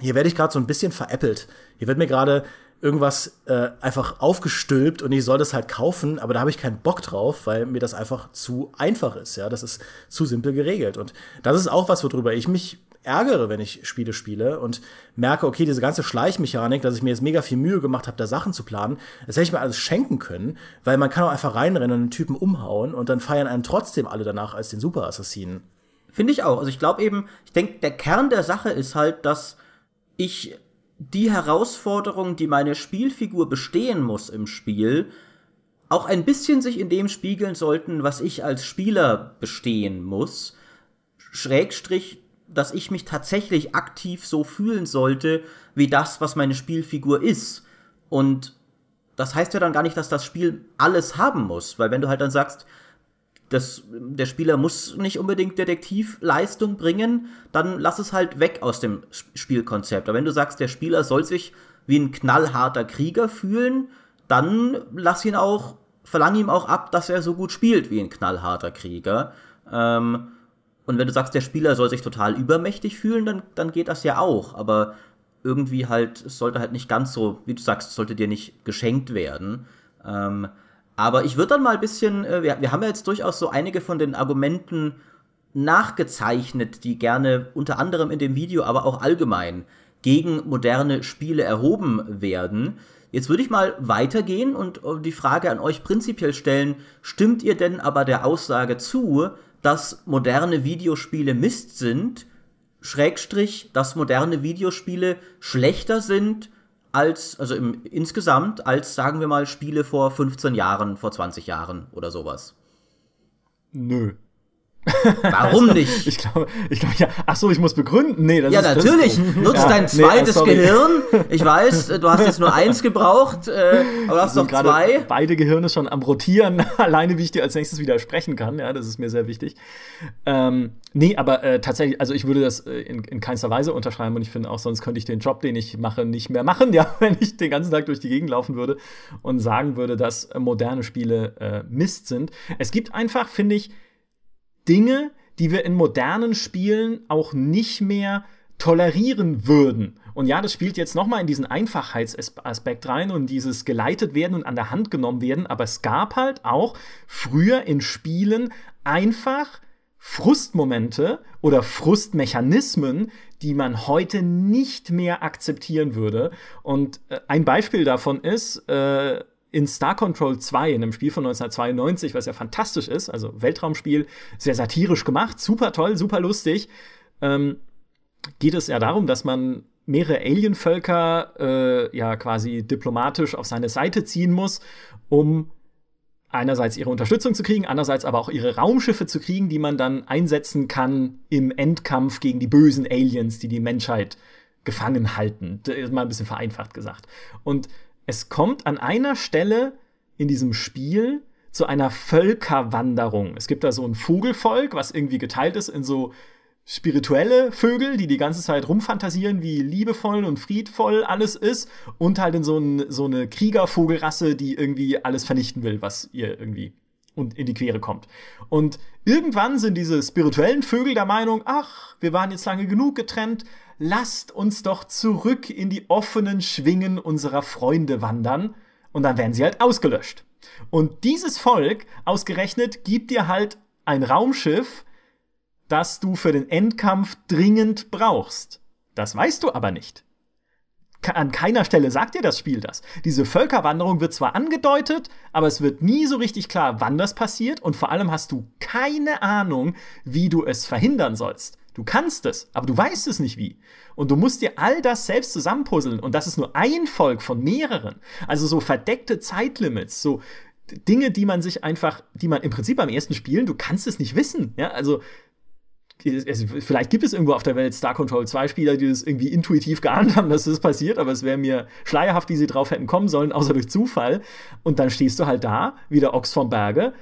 hier werde ich gerade so ein bisschen veräppelt. Hier wird mir gerade irgendwas äh, einfach aufgestülpt und ich soll das halt kaufen, aber da habe ich keinen Bock drauf, weil mir das einfach zu einfach ist. Ja, das ist zu simpel geregelt. Und das ist auch was, worüber ich mich ärgere, wenn ich Spiele spiele und merke, okay, diese ganze Schleichmechanik, dass ich mir jetzt mega viel Mühe gemacht habe, da Sachen zu planen, das hätte ich mir alles schenken können, weil man kann auch einfach reinrennen und einen Typen umhauen und dann feiern einen trotzdem alle danach als den Super-Assassinen. Finde ich auch. Also ich glaube eben, ich denke, der Kern der Sache ist halt, dass ich die Herausforderung, die meine Spielfigur bestehen muss im Spiel, auch ein bisschen sich in dem spiegeln sollten, was ich als Spieler bestehen muss. Schrägstrich dass ich mich tatsächlich aktiv so fühlen sollte, wie das, was meine Spielfigur ist. Und das heißt ja dann gar nicht, dass das Spiel alles haben muss, weil wenn du halt dann sagst, das, der Spieler muss nicht unbedingt Detektivleistung bringen, dann lass es halt weg aus dem Spielkonzept. Aber wenn du sagst, der Spieler soll sich wie ein knallharter Krieger fühlen, dann lass ihn auch, verlang ihm auch ab, dass er so gut spielt wie ein knallharter Krieger. Ähm, und wenn du sagst, der Spieler soll sich total übermächtig fühlen, dann, dann geht das ja auch. Aber irgendwie halt, es sollte halt nicht ganz so, wie du sagst, sollte dir nicht geschenkt werden. Ähm, aber ich würde dann mal ein bisschen, äh, wir, wir haben ja jetzt durchaus so einige von den Argumenten nachgezeichnet, die gerne unter anderem in dem Video, aber auch allgemein gegen moderne Spiele erhoben werden. Jetzt würde ich mal weitergehen und äh, die Frage an euch prinzipiell stellen, stimmt ihr denn aber der Aussage zu, dass moderne Videospiele Mist sind, Schrägstrich, dass moderne Videospiele schlechter sind als, also im, insgesamt, als, sagen wir mal, Spiele vor 15 Jahren, vor 20 Jahren oder sowas. Nö. Warum nicht? *laughs* ich glaube, ich glaube, ja. Ach so, ich muss begründen. Nee, das ja, ist natürlich. Das Nutz ja, dein zweites nee, Gehirn. Ich weiß, du hast jetzt nur eins gebraucht, äh, aber du hast noch zwei. Beide Gehirne schon am rotieren, *laughs* alleine wie ich dir als nächstes widersprechen kann. Ja, das ist mir sehr wichtig. Ähm, nee, aber äh, tatsächlich, also ich würde das äh, in, in keinster Weise unterschreiben und ich finde auch, sonst könnte ich den Job, den ich mache, nicht mehr machen, *laughs* ja, wenn ich den ganzen Tag durch die Gegend laufen würde und sagen würde, dass äh, moderne Spiele äh, Mist sind. Es gibt einfach, finde ich, Dinge, die wir in modernen Spielen auch nicht mehr tolerieren würden. Und ja, das spielt jetzt nochmal in diesen Einfachheitsaspekt rein und dieses geleitet werden und an der Hand genommen werden. Aber es gab halt auch früher in Spielen einfach Frustmomente oder Frustmechanismen, die man heute nicht mehr akzeptieren würde. Und äh, ein Beispiel davon ist, äh, in Star Control 2, in einem Spiel von 1992, was ja fantastisch ist, also Weltraumspiel, sehr satirisch gemacht, super toll, super lustig, ähm, geht es ja darum, dass man mehrere Alienvölker äh, ja quasi diplomatisch auf seine Seite ziehen muss, um einerseits ihre Unterstützung zu kriegen, andererseits aber auch ihre Raumschiffe zu kriegen, die man dann einsetzen kann im Endkampf gegen die bösen Aliens, die die Menschheit gefangen halten. Mal ein bisschen vereinfacht gesagt. Und es kommt an einer Stelle in diesem Spiel zu einer Völkerwanderung. Es gibt da so ein Vogelvolk, was irgendwie geteilt ist in so spirituelle Vögel, die die ganze Zeit rumfantasieren, wie liebevoll und friedvoll alles ist, und halt in so, ein, so eine Kriegervogelrasse, die irgendwie alles vernichten will, was ihr irgendwie und in die Quere kommt. Und irgendwann sind diese spirituellen Vögel der Meinung, ach, wir waren jetzt lange genug getrennt, lasst uns doch zurück in die offenen Schwingen unserer Freunde wandern. Und dann werden sie halt ausgelöscht. Und dieses Volk, ausgerechnet, gibt dir halt ein Raumschiff, das du für den Endkampf dringend brauchst. Das weißt du aber nicht. An keiner Stelle sagt dir das Spiel das. Diese Völkerwanderung wird zwar angedeutet, aber es wird nie so richtig klar, wann das passiert und vor allem hast du keine Ahnung, wie du es verhindern sollst. Du kannst es, aber du weißt es nicht wie. Und du musst dir all das selbst zusammenpuzzeln. Und das ist nur ein Volk von mehreren. Also so verdeckte Zeitlimits, so Dinge, die man sich einfach, die man im Prinzip beim ersten Spielen, du kannst es nicht wissen. Ja, also vielleicht gibt es irgendwo auf der Welt Star Control 2 Spieler, die das irgendwie intuitiv geahnt haben, dass das passiert, aber es wäre mir schleierhaft, wie sie drauf hätten kommen sollen, außer durch Zufall. Und dann stehst du halt da, wie der Ochs vom Berge.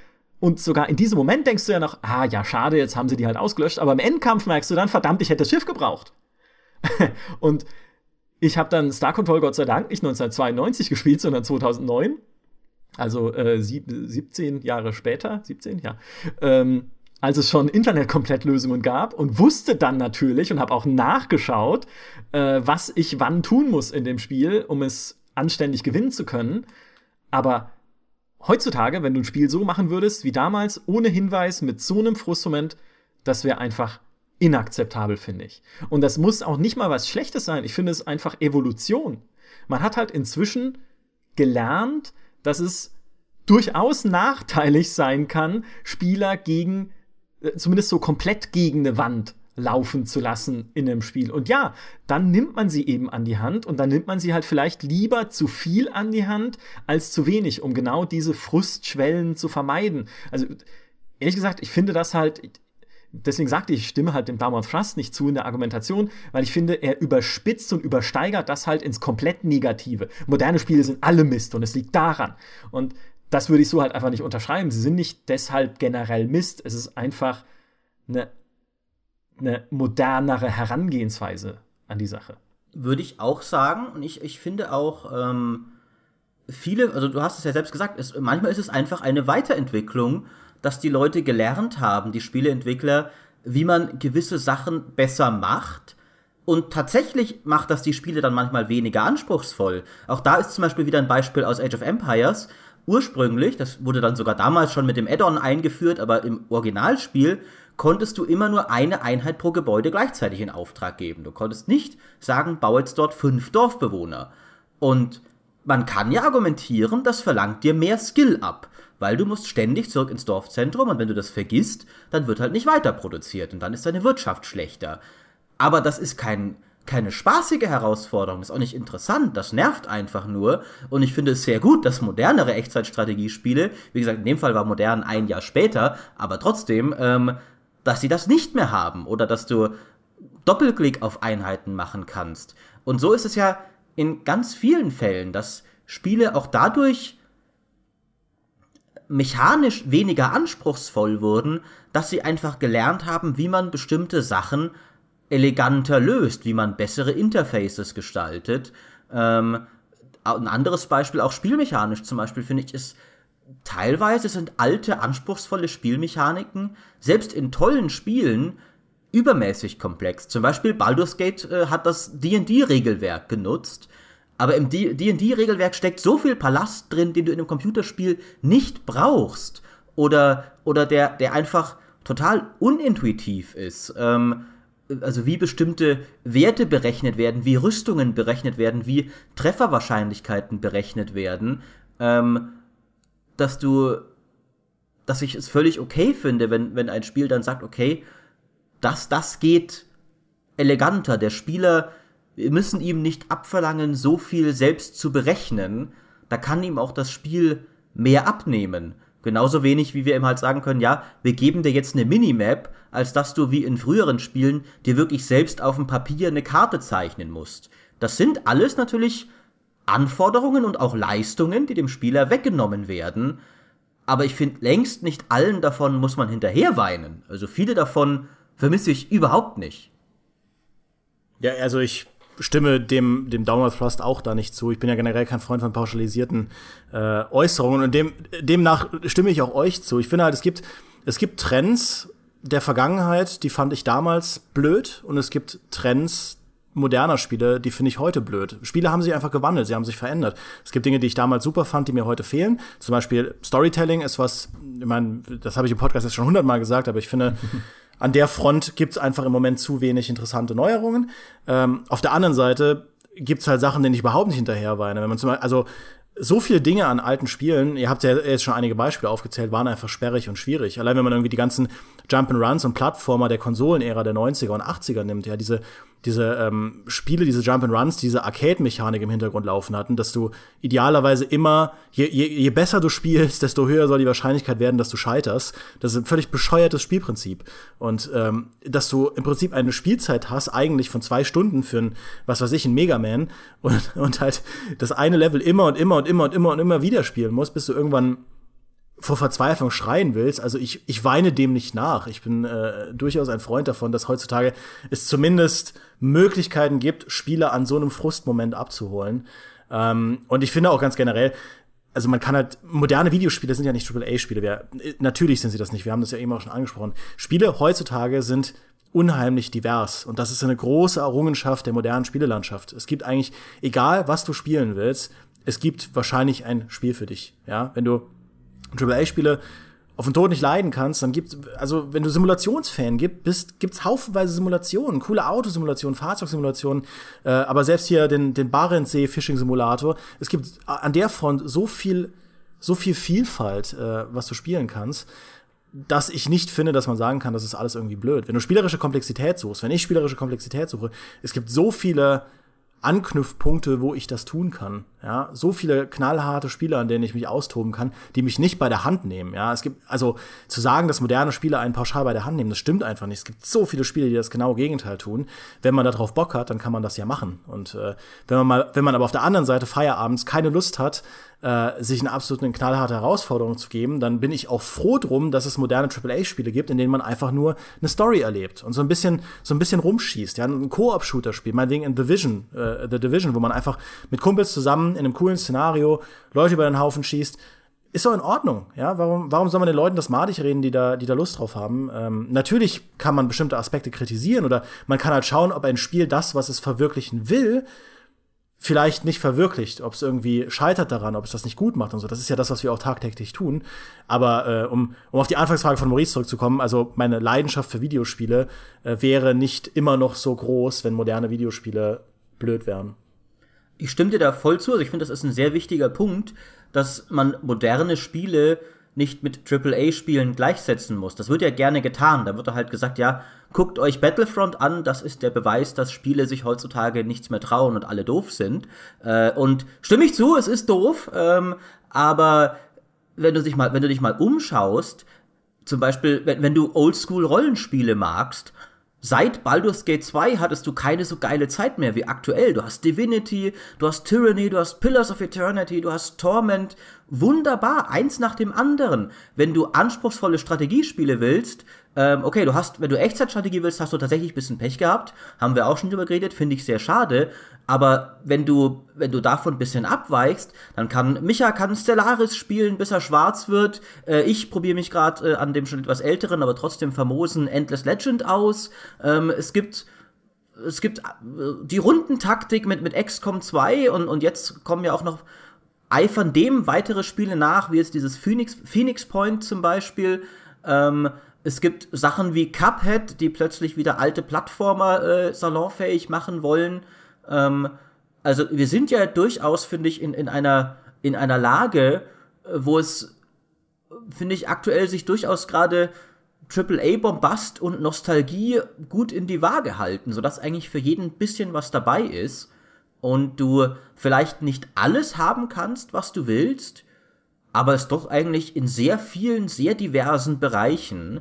Und sogar in diesem Moment denkst du ja noch, ah ja, schade, jetzt haben sie die halt ausgelöscht. Aber im Endkampf merkst du dann, verdammt, ich hätte das Schiff gebraucht. *laughs* und ich habe dann Star Control Gott sei Dank nicht 1992 gespielt, sondern 2009. Also äh, sieb, 17 Jahre später, 17, ja. Ähm, als es schon Internet-Komplettlösungen gab und wusste dann natürlich und habe auch nachgeschaut, äh, was ich wann tun muss in dem Spiel, um es anständig gewinnen zu können. Aber heutzutage, wenn du ein Spiel so machen würdest wie damals, ohne Hinweis, mit so einem Frustmoment, das wäre einfach inakzeptabel, finde ich. Und das muss auch nicht mal was Schlechtes sein. Ich finde es einfach Evolution. Man hat halt inzwischen gelernt, dass es durchaus nachteilig sein kann, Spieler gegen äh, zumindest so komplett gegen eine Wand laufen zu lassen in einem Spiel. Und ja, dann nimmt man sie eben an die Hand und dann nimmt man sie halt vielleicht lieber zu viel an die Hand als zu wenig, um genau diese Frustschwellen zu vermeiden. Also ehrlich gesagt, ich finde das halt, deswegen sagte ich, ich stimme halt dem Downward Thrust nicht zu in der Argumentation, weil ich finde, er überspitzt und übersteigert das halt ins komplett Negative. Moderne Spiele sind alle Mist und es liegt daran. Und das würde ich so halt einfach nicht unterschreiben. Sie sind nicht deshalb generell Mist. Es ist einfach eine, eine modernere Herangehensweise an die Sache. Würde ich auch sagen. Und ich, ich finde auch, ähm, viele, also du hast es ja selbst gesagt, es, manchmal ist es einfach eine Weiterentwicklung, dass die Leute gelernt haben, die Spieleentwickler, wie man gewisse Sachen besser macht. Und tatsächlich macht das die Spiele dann manchmal weniger anspruchsvoll. Auch da ist zum Beispiel wieder ein Beispiel aus Age of Empires, ursprünglich, das wurde dann sogar damals schon mit dem Add-on eingeführt, aber im Originalspiel konntest du immer nur eine Einheit pro Gebäude gleichzeitig in Auftrag geben. Du konntest nicht sagen, bau jetzt dort fünf Dorfbewohner. Und man kann ja argumentieren, das verlangt dir mehr Skill ab, weil du musst ständig zurück ins Dorfzentrum und wenn du das vergisst, dann wird halt nicht weiter produziert und dann ist deine Wirtschaft schlechter. Aber das ist kein keine spaßige Herausforderung, ist auch nicht interessant, das nervt einfach nur. Und ich finde es sehr gut, dass modernere Echtzeitstrategiespiele, wie gesagt, in dem Fall war modern ein Jahr später, aber trotzdem, ähm, dass sie das nicht mehr haben oder dass du Doppelklick auf Einheiten machen kannst. Und so ist es ja in ganz vielen Fällen, dass Spiele auch dadurch mechanisch weniger anspruchsvoll wurden, dass sie einfach gelernt haben, wie man bestimmte Sachen eleganter löst, wie man bessere Interfaces gestaltet. Ähm, ein anderes Beispiel, auch spielmechanisch zum Beispiel, finde ich, ist teilweise sind alte, anspruchsvolle Spielmechaniken, selbst in tollen Spielen, übermäßig komplex. Zum Beispiel Baldur's Gate äh, hat das D&D-Regelwerk genutzt, aber im D&D-Regelwerk steckt so viel Palast drin, den du in einem Computerspiel nicht brauchst oder, oder der, der einfach total unintuitiv ist. Ähm, also wie bestimmte Werte berechnet werden, wie Rüstungen berechnet werden, wie Trefferwahrscheinlichkeiten berechnet werden, ähm, dass du, dass ich es völlig okay finde, wenn, wenn ein Spiel dann sagt, okay, das, das geht eleganter. Der Spieler, wir müssen ihm nicht abverlangen, so viel selbst zu berechnen. Da kann ihm auch das Spiel mehr abnehmen. Genauso wenig, wie wir ihm halt sagen können, ja, wir geben dir jetzt eine Minimap, als dass du wie in früheren Spielen dir wirklich selbst auf dem Papier eine Karte zeichnen musst. Das sind alles natürlich Anforderungen und auch Leistungen, die dem Spieler weggenommen werden. Aber ich finde, längst nicht allen davon muss man hinterher weinen. Also viele davon vermisse ich überhaupt nicht. Ja, also ich stimme dem, dem Downward Thrust auch da nicht zu. Ich bin ja generell kein Freund von pauschalisierten äh, Äußerungen und dem, demnach stimme ich auch euch zu. Ich finde halt, es gibt, es gibt Trends der Vergangenheit, die fand ich damals blöd und es gibt Trends moderner Spiele, die finde ich heute blöd. Spiele haben sich einfach gewandelt, sie haben sich verändert. Es gibt Dinge, die ich damals super fand, die mir heute fehlen. Zum Beispiel Storytelling ist was, ich meine, das habe ich im Podcast jetzt schon hundertmal gesagt, aber ich finde, *laughs* an der Front gibt es einfach im Moment zu wenig interessante Neuerungen. Ähm, auf der anderen Seite gibt es halt Sachen, denen ich überhaupt nicht hinterher weine. Wenn man zum Beispiel, also so viele Dinge an alten Spielen, ihr habt ja jetzt schon einige Beispiele aufgezählt, waren einfach sperrig und schwierig. Allein wenn man irgendwie die ganzen Jump'n'Runs und Plattformer der Konsolenära der 90er und 80er nimmt, ja, diese diese ähm, Spiele, diese Jump and Runs, diese Arcade-Mechanik im Hintergrund laufen hatten, dass du idealerweise immer, je, je, je besser du spielst, desto höher soll die Wahrscheinlichkeit werden, dass du scheiterst. Das ist ein völlig bescheuertes Spielprinzip. Und ähm, dass du im Prinzip eine Spielzeit hast, eigentlich von zwei Stunden für ein, was weiß ich, ein Mega Man und, und halt das eine Level immer und immer und immer und immer und immer wieder spielen musst, bis du irgendwann vor Verzweiflung schreien willst. Also ich, ich weine dem nicht nach. Ich bin äh, durchaus ein Freund davon, dass heutzutage es zumindest Möglichkeiten gibt, Spieler an so einem Frustmoment abzuholen. Ähm, und ich finde auch ganz generell, also man kann halt, moderne Videospiele sind ja nicht AAA-Spiele. Natürlich sind sie das nicht. Wir haben das ja eben auch schon angesprochen. Spiele heutzutage sind unheimlich divers. Und das ist eine große Errungenschaft der modernen Spielelandschaft. Es gibt eigentlich, egal was du spielen willst, es gibt wahrscheinlich ein Spiel für dich. Ja, wenn du AAA-Spiele auf den Tod nicht leiden kannst, dann gibt also wenn du Simulationsfan gibt, bist, gibt's haufenweise Simulationen, coole Autosimulationen, Fahrzeugsimulationen, äh, aber selbst hier den den Barentssee Fishing Simulator, es gibt an der Front so viel so viel Vielfalt, äh, was du spielen kannst, dass ich nicht finde, dass man sagen kann, das ist alles irgendwie blöd. Wenn du spielerische Komplexität suchst, wenn ich spielerische Komplexität suche, es gibt so viele Anknüpfpunkte, wo ich das tun kann. Ja, so viele knallharte Spiele, an denen ich mich austoben kann, die mich nicht bei der Hand nehmen. Ja, es gibt also zu sagen, dass moderne Spiele einen pauschal bei der Hand nehmen, das stimmt einfach nicht. Es gibt so viele Spiele, die das genaue Gegenteil tun. Wenn man darauf Bock hat, dann kann man das ja machen. Und äh, wenn man mal, wenn man aber auf der anderen Seite Feierabends keine Lust hat, äh, sich eine absolut eine knallharte Herausforderung zu geben, dann bin ich auch froh drum, dass es moderne AAA-Spiele gibt, in denen man einfach nur eine Story erlebt und so ein bisschen, so ein bisschen rumschießt. Ja, ein Koop-Shooter-Spiel, meinetwegen in Division, äh, The Division, wo man einfach mit Kumpels zusammen in einem coolen Szenario Leute über den Haufen schießt ist doch in Ordnung, ja. Warum, warum soll man den Leuten das madig reden, die da, die da Lust drauf haben? Ähm, natürlich kann man bestimmte Aspekte kritisieren oder man kann halt schauen, ob ein Spiel das, was es verwirklichen will, vielleicht nicht verwirklicht, ob es irgendwie scheitert daran, ob es das nicht gut macht und so. Das ist ja das, was wir auch tagtäglich tun. Aber äh, um, um auf die Anfangsfrage von Maurice zurückzukommen, also meine Leidenschaft für Videospiele äh, wäre nicht immer noch so groß, wenn moderne Videospiele blöd wären. Ich stimme dir da voll zu. Also ich finde, das ist ein sehr wichtiger Punkt, dass man moderne Spiele nicht mit AAA-Spielen gleichsetzen muss. Das wird ja gerne getan. Da wird halt gesagt, ja, guckt euch Battlefront an, das ist der Beweis, dass Spiele sich heutzutage nichts mehr trauen und alle doof sind. Äh, und stimme ich zu, es ist doof, ähm, aber wenn du dich mal, wenn du dich mal umschaust, zum Beispiel, wenn, wenn du Oldschool-Rollenspiele magst, Seit Baldur's Gate 2 hattest du keine so geile Zeit mehr wie aktuell. Du hast Divinity, du hast Tyranny, du hast Pillars of Eternity, du hast Torment. Wunderbar, eins nach dem anderen. Wenn du anspruchsvolle Strategiespiele willst, ähm, okay, du hast, wenn du Echtzeitstrategie willst, hast du tatsächlich ein bisschen Pech gehabt. Haben wir auch schon drüber geredet, finde ich sehr schade. Aber wenn du, wenn du davon ein bisschen abweichst, dann kann Micha kann Stellaris spielen, bis er schwarz wird. Äh, ich probiere mich gerade äh, an dem schon etwas älteren, aber trotzdem famosen Endless Legend aus. Ähm, es gibt es gibt äh, die Rundentaktik mit, mit XCOM 2 und, und jetzt kommen ja auch noch eifern dem weitere Spiele nach, wie jetzt dieses Phoenix, Phoenix Point zum Beispiel. Ähm, es gibt Sachen wie Cuphead, die plötzlich wieder alte Plattformer äh, salonfähig machen wollen. Ähm, also wir sind ja durchaus, finde ich, in, in, einer, in einer Lage, äh, wo es, finde ich, aktuell sich durchaus gerade AAA-Bombast und Nostalgie gut in die Waage halten, sodass eigentlich für jeden ein bisschen was dabei ist und du vielleicht nicht alles haben kannst, was du willst, aber es doch eigentlich in sehr vielen, sehr diversen Bereichen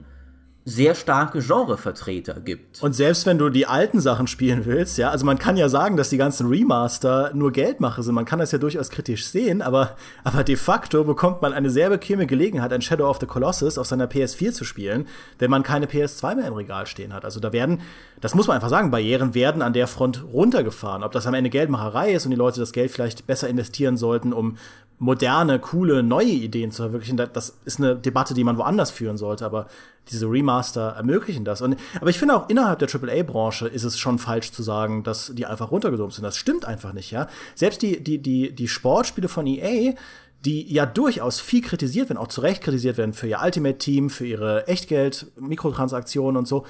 sehr starke Genrevertreter gibt. Und selbst wenn du die alten Sachen spielen willst, ja, also man kann ja sagen, dass die ganzen Remaster nur Geldmache sind. Man kann das ja durchaus kritisch sehen, aber, aber de facto bekommt man eine sehr bequeme Gelegenheit, ein Shadow of the Colossus auf seiner PS4 zu spielen, wenn man keine PS2 mehr im Regal stehen hat. Also da werden, das muss man einfach sagen, Barrieren werden an der Front runtergefahren. Ob das am Ende Geldmacherei ist und die Leute das Geld vielleicht besser investieren sollten, um moderne, coole, neue Ideen zu verwirklichen, das ist eine Debatte, die man woanders führen sollte, aber diese Remaster ermöglichen das. Und, aber ich finde auch innerhalb der AAA-Branche ist es schon falsch zu sagen, dass die einfach runtergedomt sind. Das stimmt einfach nicht, ja. Selbst die, die, die, die Sportspiele von EA, die ja durchaus viel kritisiert werden, auch zu Recht kritisiert werden für ihr Ultimate-Team, für ihre Echtgeld-Mikrotransaktionen und so.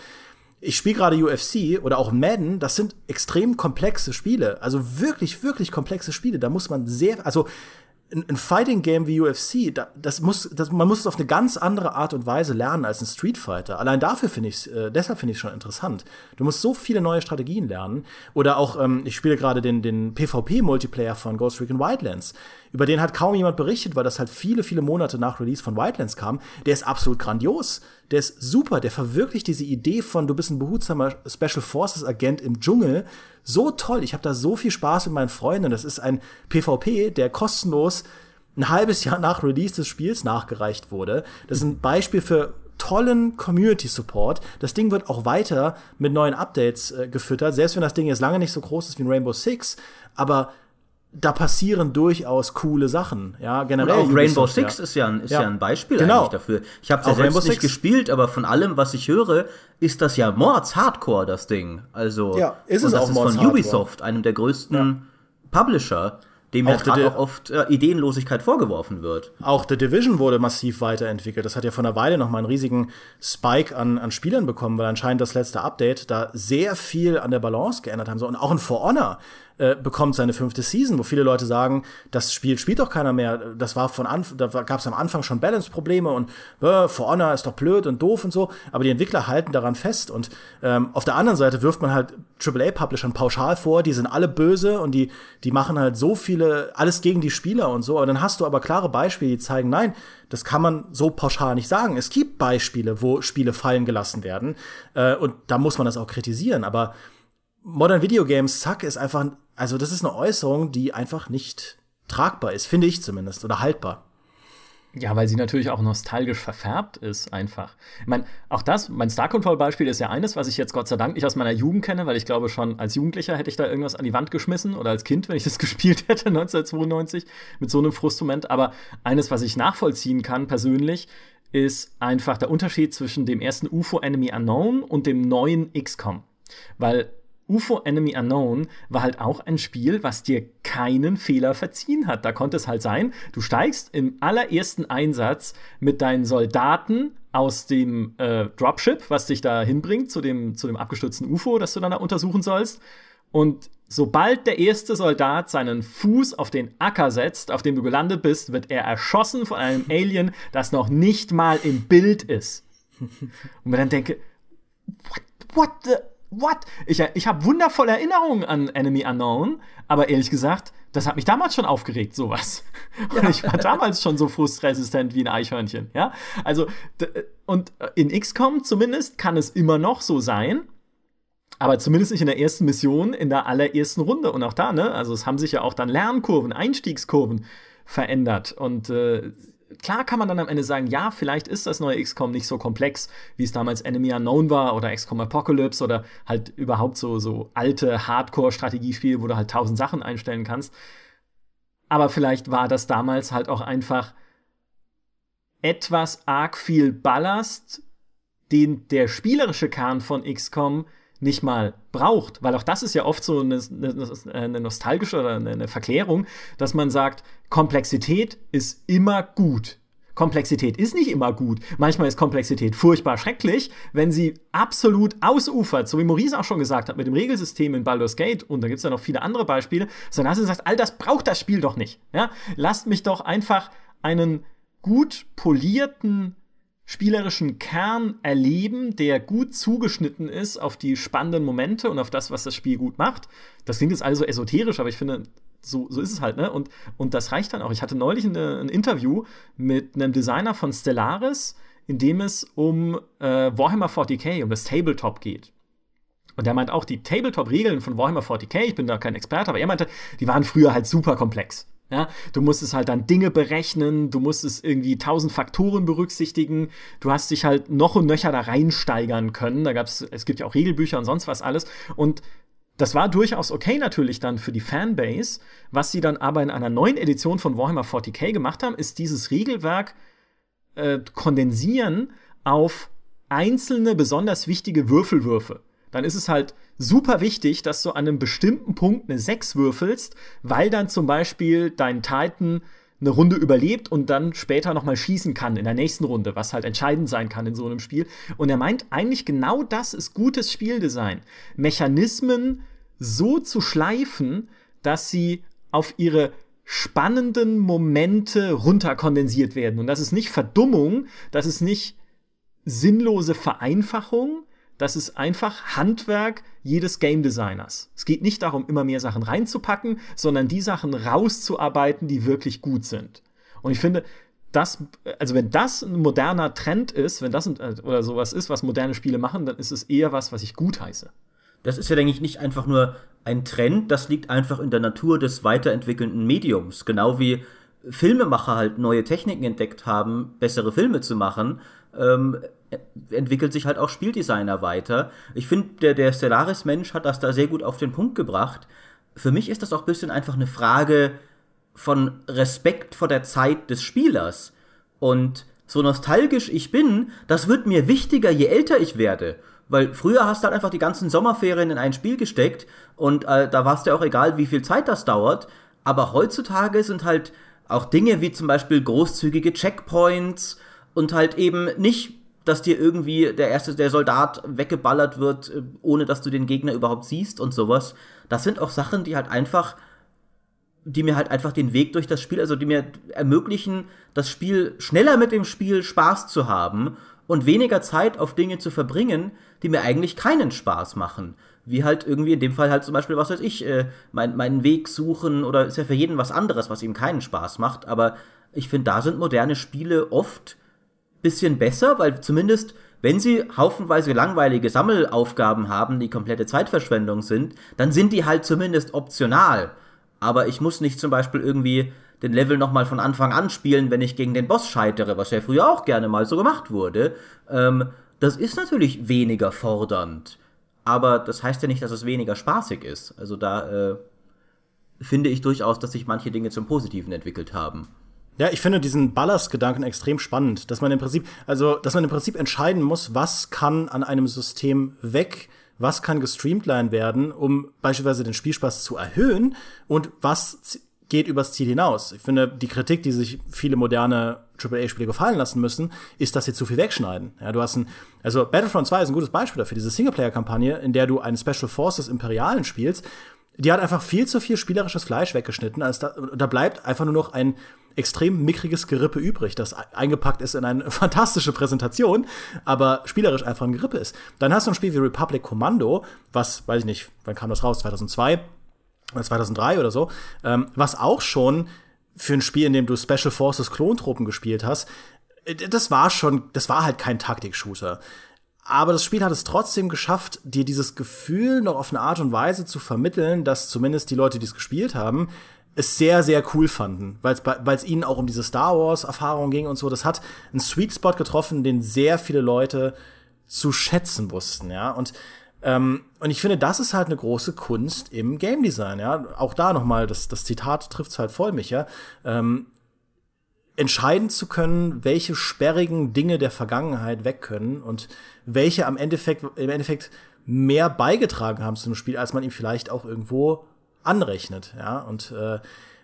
Ich spiele gerade UFC oder auch Madden, das sind extrem komplexe Spiele. Also wirklich, wirklich komplexe Spiele. Da muss man sehr, also ein, Fighting Game wie UFC, das muss, das, man muss es auf eine ganz andere Art und Weise lernen als ein Street Fighter. Allein dafür finde ich äh, deshalb finde ich es schon interessant. Du musst so viele neue Strategien lernen. Oder auch, ähm, ich spiele gerade den, den PvP-Multiplayer von Ghost Recon Wildlands. Über den hat kaum jemand berichtet, weil das halt viele, viele Monate nach Release von Wildlands kam. Der ist absolut grandios. Der ist super. Der verwirklicht diese Idee von, du bist ein behutsamer Special Forces Agent im Dschungel. So toll. Ich habe da so viel Spaß mit meinen Freunden. Das ist ein PvP, der kostenlos ein halbes Jahr nach Release des Spiels nachgereicht wurde. Das ist ein Beispiel für tollen Community Support. Das Ding wird auch weiter mit neuen Updates äh, gefüttert, selbst wenn das Ding jetzt lange nicht so groß ist wie ein Rainbow Six, aber da passieren durchaus coole Sachen. Ja, generell. Und auch Rainbow Six ja. ist ja ein, ist ja. ja ein Beispiel genau. eigentlich dafür. Ich habe es ja selbst nicht gespielt, aber von allem, was ich höre, ist das ja Mords Hardcore, das Ding. Also, ja, ist es das auch ist Mords von Hardcore. Ubisoft, einem der größten ja. Publisher dem ja gerade auch oft äh, Ideenlosigkeit vorgeworfen wird. Auch The Division wurde massiv weiterentwickelt. Das hat ja vor einer Weile noch mal einen riesigen Spike an, an Spielern bekommen, weil anscheinend das letzte Update da sehr viel an der Balance geändert haben. So, und auch in For Honor äh, bekommt seine fünfte Season, wo viele Leute sagen, das Spiel spielt doch keiner mehr. Das war von Anfang, da gab es am Anfang schon Balance-Probleme und äh, For Honor ist doch blöd und doof und so. Aber die Entwickler halten daran fest. Und ähm, auf der anderen Seite wirft man halt AAA-Publishern pauschal vor, die sind alle böse und die, die machen halt so viele, alles gegen die Spieler und so. Aber dann hast du aber klare Beispiele, die zeigen, nein, das kann man so pauschal nicht sagen. Es gibt Beispiele, wo Spiele fallen gelassen werden. Äh, und da muss man das auch kritisieren. Aber Modern Video Games, zack, ist einfach, also das ist eine Äußerung, die einfach nicht tragbar ist, finde ich zumindest, oder haltbar. Ja, weil sie natürlich auch nostalgisch verfärbt ist, einfach. Ich meine, auch das, mein Star Control-Beispiel ist ja eines, was ich jetzt Gott sei Dank nicht aus meiner Jugend kenne, weil ich glaube, schon als Jugendlicher hätte ich da irgendwas an die Wand geschmissen oder als Kind, wenn ich das *laughs* gespielt hätte, 1992, mit so einem Frustmoment. Aber eines, was ich nachvollziehen kann persönlich, ist einfach der Unterschied zwischen dem ersten UFO Enemy Unknown und dem neuen XCOM. Weil UFO Enemy Unknown war halt auch ein Spiel, was dir keinen Fehler verziehen hat. Da konnte es halt sein, du steigst im allerersten Einsatz mit deinen Soldaten aus dem äh, Dropship, was dich da hinbringt, zu dem, zu dem abgestürzten UFO, das du dann da untersuchen sollst. Und sobald der erste Soldat seinen Fuß auf den Acker setzt, auf dem du gelandet bist, wird er erschossen von einem Alien, das noch nicht mal im Bild ist. Und man dann denke, what, what the what? Ich, ich habe wundervolle Erinnerungen an Enemy Unknown, aber ehrlich gesagt, das hat mich damals schon aufgeregt, sowas. *laughs* Ja. Und ich war damals schon so frustresistent wie ein Eichhörnchen, ja? Also, und in XCOM zumindest kann es immer noch so sein, aber zumindest nicht in der ersten Mission, in der allerersten Runde. Und auch da, ne? Also, es haben sich ja auch dann Lernkurven, Einstiegskurven verändert. Und äh, klar kann man dann am Ende sagen, ja, vielleicht ist das neue XCOM nicht so komplex, wie es damals Enemy Unknown war oder XCOM Apocalypse oder halt überhaupt so, so alte Hardcore-Strategiespiele, wo du halt tausend Sachen einstellen kannst. Aber vielleicht war das damals halt auch einfach etwas arg viel Ballast, den der spielerische Kern von XCOM nicht mal braucht, weil auch das ist ja oft so eine, eine, nostalgische oder eine Verklärung, dass man sagt, Komplexität ist immer gut. Komplexität ist nicht immer gut. Manchmal ist Komplexität furchtbar schrecklich, wenn sie absolut ausufert, so wie Maurice auch schon gesagt hat, mit dem Regelsystem in Baldur's Gate und da gibt es ja noch viele andere Beispiele, sondern dass er sagt, all das braucht das Spiel doch nicht. Ja? Lasst mich doch einfach einen gut polierten spielerischen Kern erleben, der gut zugeschnitten ist auf die spannenden Momente und auf das, was das Spiel gut macht. Das klingt jetzt also esoterisch, aber ich finde, so, so ist es halt, ne? Und, und das reicht dann auch. Ich hatte neulich eine, ein Interview mit einem Designer von Stellaris, in dem es um äh, Warhammer 40k, um das Tabletop geht. Und der meint auch, die Tabletop-Regeln von Warhammer 40k, ich bin da kein Experte, aber er meinte, die waren früher halt super komplex. Ja, du musstest halt dann Dinge berechnen, du musstest irgendwie tausend Faktoren berücksichtigen, du hast dich halt noch und nöcher da reinsteigern können. Da gab's, es gibt ja auch Regelbücher und sonst was alles. Und das war durchaus okay natürlich dann für die Fanbase. Was sie dann aber in einer neuen Edition von Warhammer 40k gemacht haben, ist dieses Regelwerk äh, kondensieren auf einzelne besonders wichtige Würfelwürfe. Dann ist es halt super wichtig, dass du an einem bestimmten Punkt eine 6 würfelst, weil dann zum Beispiel dein Titan eine Runde überlebt und dann später nochmal schießen kann in der nächsten Runde, was halt entscheidend sein kann in so einem Spiel. Und er meint eigentlich genau das ist gutes Spieldesign. Mechanismen so zu schleifen, dass sie auf ihre spannenden Momente runterkondensiert werden. Und das ist nicht Verdummung, das ist nicht sinnlose Vereinfachung, das ist einfach Handwerk jedes Game Designers. Es geht nicht darum, immer mehr Sachen reinzupacken, sondern die Sachen rauszuarbeiten, die wirklich gut sind. Und ich finde, das, also wenn das ein moderner Trend ist, wenn das äh, oder sowas ist, was moderne Spiele machen, dann ist es eher was, was ich gut heiße. Das ist ja, denke ich, nicht einfach nur ein Trend, das liegt einfach in der Natur des weiterentwickelnden Mediums. Genau wie Filmemacher halt neue Techniken entdeckt haben, bessere Filme zu machen, ähm, entwickelt sich halt auch Spieldesigner weiter. Ich finde, der, der Stellaris-Mensch hat das da sehr gut auf den Punkt gebracht. Für mich ist das auch ein bisschen einfach eine Frage von Respekt vor der Zeit des Spielers. Und so nostalgisch ich bin, das wird mir wichtiger, je älter ich werde. Weil früher hast du halt einfach die ganzen Sommerferien in ein Spiel gesteckt und äh, da war es dir auch egal, wie viel Zeit das dauert. Aber heutzutage sind halt auch Dinge wie zum Beispiel großzügige Checkpoints und halt eben nicht, dass dir irgendwie der erste, der Soldat weggeballert wird, äh, ohne dass du den Gegner überhaupt siehst und sowas. Das sind auch Sachen, die halt einfach, die mir halt einfach den Weg durch das Spiel, also die mir ermöglichen, das Spiel schneller mit dem Spiel Spaß zu haben und weniger Zeit auf Dinge zu verbringen, die mir eigentlich keinen Spaß machen. Wie halt irgendwie in dem Fall halt zum Beispiel, was weiß ich, äh, mein, meinen Weg suchen oder ist ja für jeden was anderes, was ihm keinen Spaß macht. Aber ich finde, da sind moderne Spiele oft bisschen besser, weil zumindest wenn sie haufenweise langweilige Sammelaufgaben haben, die komplette Zeitverschwendung sind, dann sind die halt zumindest optional. Aber ich muss nicht zum Beispiel irgendwie den Level nochmal von Anfang an spielen, wenn ich gegen den Boss scheitere, was ja früher auch gerne mal so gemacht wurde. Ähm, das ist natürlich weniger fordernd. Aber das heißt ja nicht, dass es weniger spaßig ist. Also da äh, finde ich durchaus, dass sich manche Dinge zum Positiven entwickelt haben. Ja, ich finde diesen Ballast-Gedanken extrem spannend, dass man im Prinzip, also, dass man im Prinzip entscheiden muss, was kann an einem System weg, was kann gestreamlined werden, um beispielsweise den Spielspaß zu erhöhen und was geht übers Ziel hinaus. Ich finde, die Kritik, die sich viele moderne AAA-Spiele gefallen lassen müssen, ist, dass sie zu viel wegschneiden. Ja, du hast ein, also Battlefront 2 ist ein gutes Beispiel dafür, diese Singleplayer-Kampagne, in der du einen Special Forces Imperialen spielst, die hat einfach viel zu viel spielerisches Fleisch weggeschnitten, als da, da bleibt einfach nur noch ein extrem mickriges Gerippe übrig, das eingepackt ist in eine *laughs* fantastische Präsentation, aber spielerisch einfach ein Gerippe ist. Dann hast du ein Spiel wie Republic Commando, was, weiß ich nicht, wann kam das raus? 2002? 2003 oder so, ähm, was auch schon für ein Spiel, in dem du Special Forces Klontruppen gespielt hast, äh, das war schon, das war halt kein Taktik-Shooter. Aber das Spiel hat es trotzdem geschafft, dir dieses Gefühl noch auf eine Art und Weise zu vermitteln, dass zumindest die Leute, die es gespielt haben, es sehr, sehr cool fanden, weil es ihnen auch um diese Star Wars-Erfahrung ging und so. Das hat einen Sweet Spot getroffen, den sehr viele Leute zu schätzen wussten, ja. Und ähm, und ich finde, das ist halt eine große Kunst im Game Design, ja. Auch da nochmal, das, das Zitat trifft es halt voll, mich, ja. Ähm, entscheiden zu können, welche sperrigen Dinge der Vergangenheit weg können und welche am Endeffekt, im Endeffekt mehr beigetragen haben zum Spiel, als man ihm vielleicht auch irgendwo anrechnet, ja. Und äh,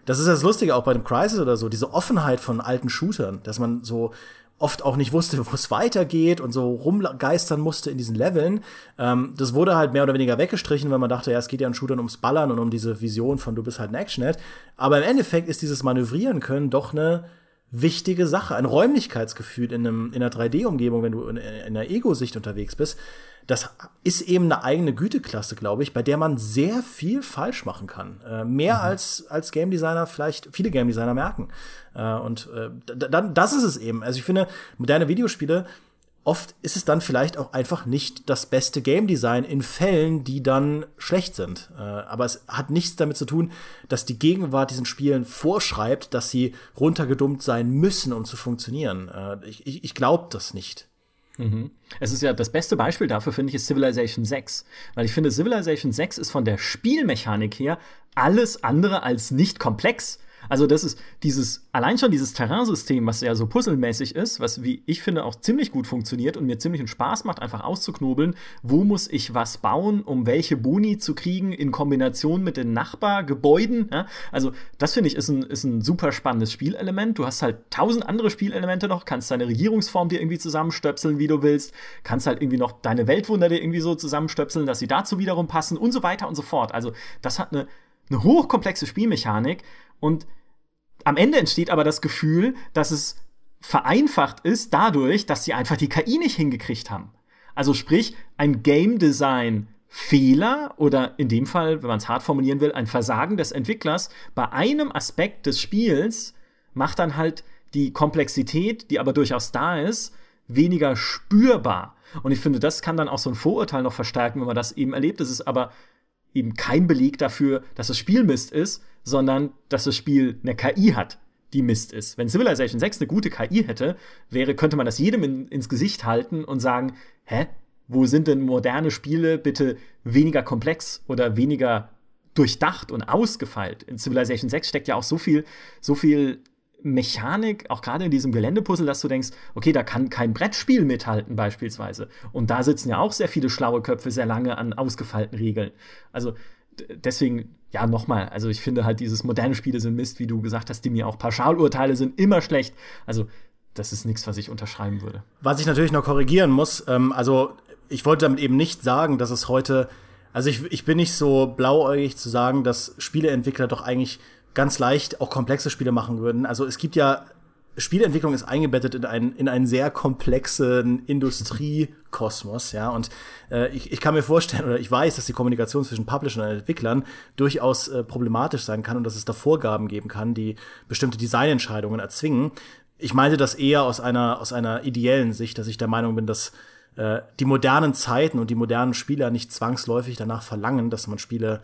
das ist das Lustige auch bei dem Crisis oder so, diese Offenheit von alten Shootern, dass man so oft auch nicht wusste, *laughs* wo es weitergeht und so rumgeistern musste in diesen Leveln. Ähm, das wurde halt mehr oder weniger weggestrichen, weil man dachte, ja, es geht ja an Shootern ums Ballern und um diese Vision von du bist halt ein Actionhead. Aber im Endeffekt ist dieses Manövrieren können doch eine wichtige Sache, ein Räumlichkeitsgefühl in, einem, in einer 3D-Umgebung, wenn du in, in einer Ego-Sicht unterwegs bist. Das ist eben eine eigene Güteklasse, glaube ich, bei der man sehr viel falsch machen kann. Äh, mehr mhm. als, als Game Designer vielleicht viele Game Designer merken. Äh, und äh, dann, das ist es eben. Also ich finde, moderne Videospiele oft ist es dann vielleicht auch einfach nicht das beste Game Design in Fällen, die dann schlecht sind. Äh, aber es hat nichts damit zu tun, dass die Gegenwart diesen Spielen vorschreibt, dass sie runtergedummt sein müssen, um zu funktionieren. Äh, ich ich, ich glaube das nicht. Mhm. Es ist ja das beste Beispiel dafür, finde ich, ist Civilization 6. Weil ich finde, Civilization 6 ist von der Spielmechanik her alles andere als nicht komplex. Also das ist dieses, allein schon dieses Terrainsystem, was ja so puzzelmäßig ist, was, wie ich finde, auch ziemlich gut funktioniert und mir ziemlich Spaß macht, einfach auszuknobeln, wo muss ich was bauen, um welche Boni zu kriegen in Kombination mit den Nachbargebäuden. Ja? Also das finde ich ist ein, ist ein super spannendes Spielelement. Du hast halt tausend andere Spielelemente noch, kannst deine Regierungsform dir irgendwie zusammenstöpseln, wie du willst, kannst halt irgendwie noch deine Weltwunder dir irgendwie so zusammenstöpseln, dass sie dazu wiederum passen und so weiter und so fort. Also das hat eine, eine hochkomplexe Spielmechanik und am Ende entsteht aber das Gefühl, dass es vereinfacht ist dadurch, dass sie einfach die KI nicht hingekriegt haben. Also sprich, ein Game Design Fehler oder in dem Fall, wenn man es hart formulieren will, ein Versagen des Entwicklers bei einem Aspekt des Spiels macht dann halt die Komplexität, die aber durchaus da ist, weniger spürbar. Und ich finde, das kann dann auch so ein Vorurteil noch verstärken, wenn man das eben erlebt. Es ist aber eben kein Beleg dafür, dass das Spiel Mist ist, sondern dass das Spiel eine KI hat, die Mist ist. Wenn Civilization 6 eine gute KI hätte, wäre, könnte man das jedem in, ins Gesicht halten und sagen, hä, wo sind denn moderne Spiele bitte weniger komplex oder weniger durchdacht und ausgefeilt? In Civilization 6 steckt ja auch so viel, so viel Mechanik, auch gerade in diesem Geländepuzzle, dass du denkst, okay, da kann kein Brettspiel mithalten beispielsweise. Und da sitzen ja auch sehr viele schlaue Köpfe sehr lange an ausgefeilten Regeln. Also deswegen, ja, nochmal, also ich finde halt, dieses moderne Spiele sind Mist, wie du gesagt hast, die mir auch Pauschalurteile sind immer schlecht. Also das ist nichts, was ich unterschreiben würde. Was ich natürlich noch korrigieren muss, ähm, also ich wollte damit eben nicht sagen, dass es heute, also ich, ich bin nicht so blauäugig zu sagen, dass Spieleentwickler doch eigentlich ganz leicht auch komplexe Spiele machen würden. Also es gibt ja Spieleentwicklung ist eingebettet in einen, in einen sehr komplexen Industriekosmos, ja. Und äh, ich, ich kann mir vorstellen, oder ich weiß, dass die Kommunikation zwischen Publishern und Entwicklern durchaus äh, problematisch sein kann und dass es da Vorgaben geben kann, die bestimmte Designentscheidungen erzwingen. Ich meinte das eher aus einer, aus einer ideellen Sicht, dass ich der Meinung bin, dass äh, die modernen Zeiten und die modernen Spieler nicht zwangsläufig danach verlangen, dass man Spiele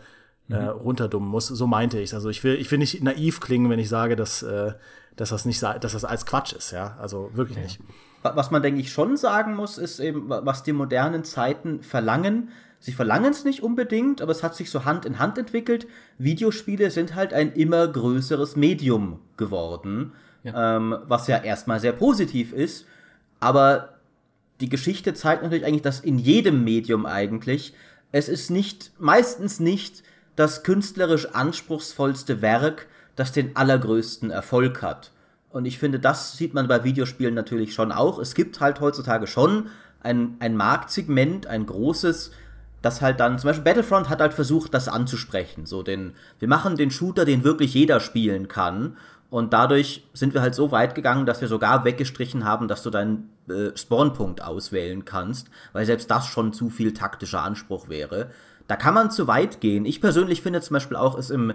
äh, mhm. runterdummen muss. So meinte ich Also ich will, ich will nicht naiv klingen, wenn ich sage, dass, äh, dass das nicht, dass das als Quatsch ist, ja. Also wirklich okay. nicht. Was man, denke ich, schon sagen muss, ist eben, was die modernen Zeiten verlangen. Sie verlangen es nicht unbedingt, aber es hat sich so Hand in Hand entwickelt. Videospiele sind halt ein immer größeres Medium geworden, ja. ähm, was ja erstmal sehr positiv ist. Aber die Geschichte zeigt natürlich eigentlich, dass in jedem Medium eigentlich es ist nicht, meistens nicht das künstlerisch anspruchsvollste Werk, das den allergrößten Erfolg hat. Und ich finde, das sieht man bei Videospielen natürlich schon auch. Es gibt halt heutzutage schon ein, ein Marktsegment, ein großes, das halt dann, zum Beispiel Battlefront hat halt versucht, das anzusprechen. So den, wir machen den Shooter, den wirklich jeder spielen kann. Und dadurch sind wir halt so weit gegangen, dass wir sogar weggestrichen haben, dass du deinen äh, Spawnpunkt auswählen kannst, weil selbst das schon zu viel taktischer Anspruch wäre. Da kann man zu weit gehen. Ich persönlich finde zum Beispiel auch es im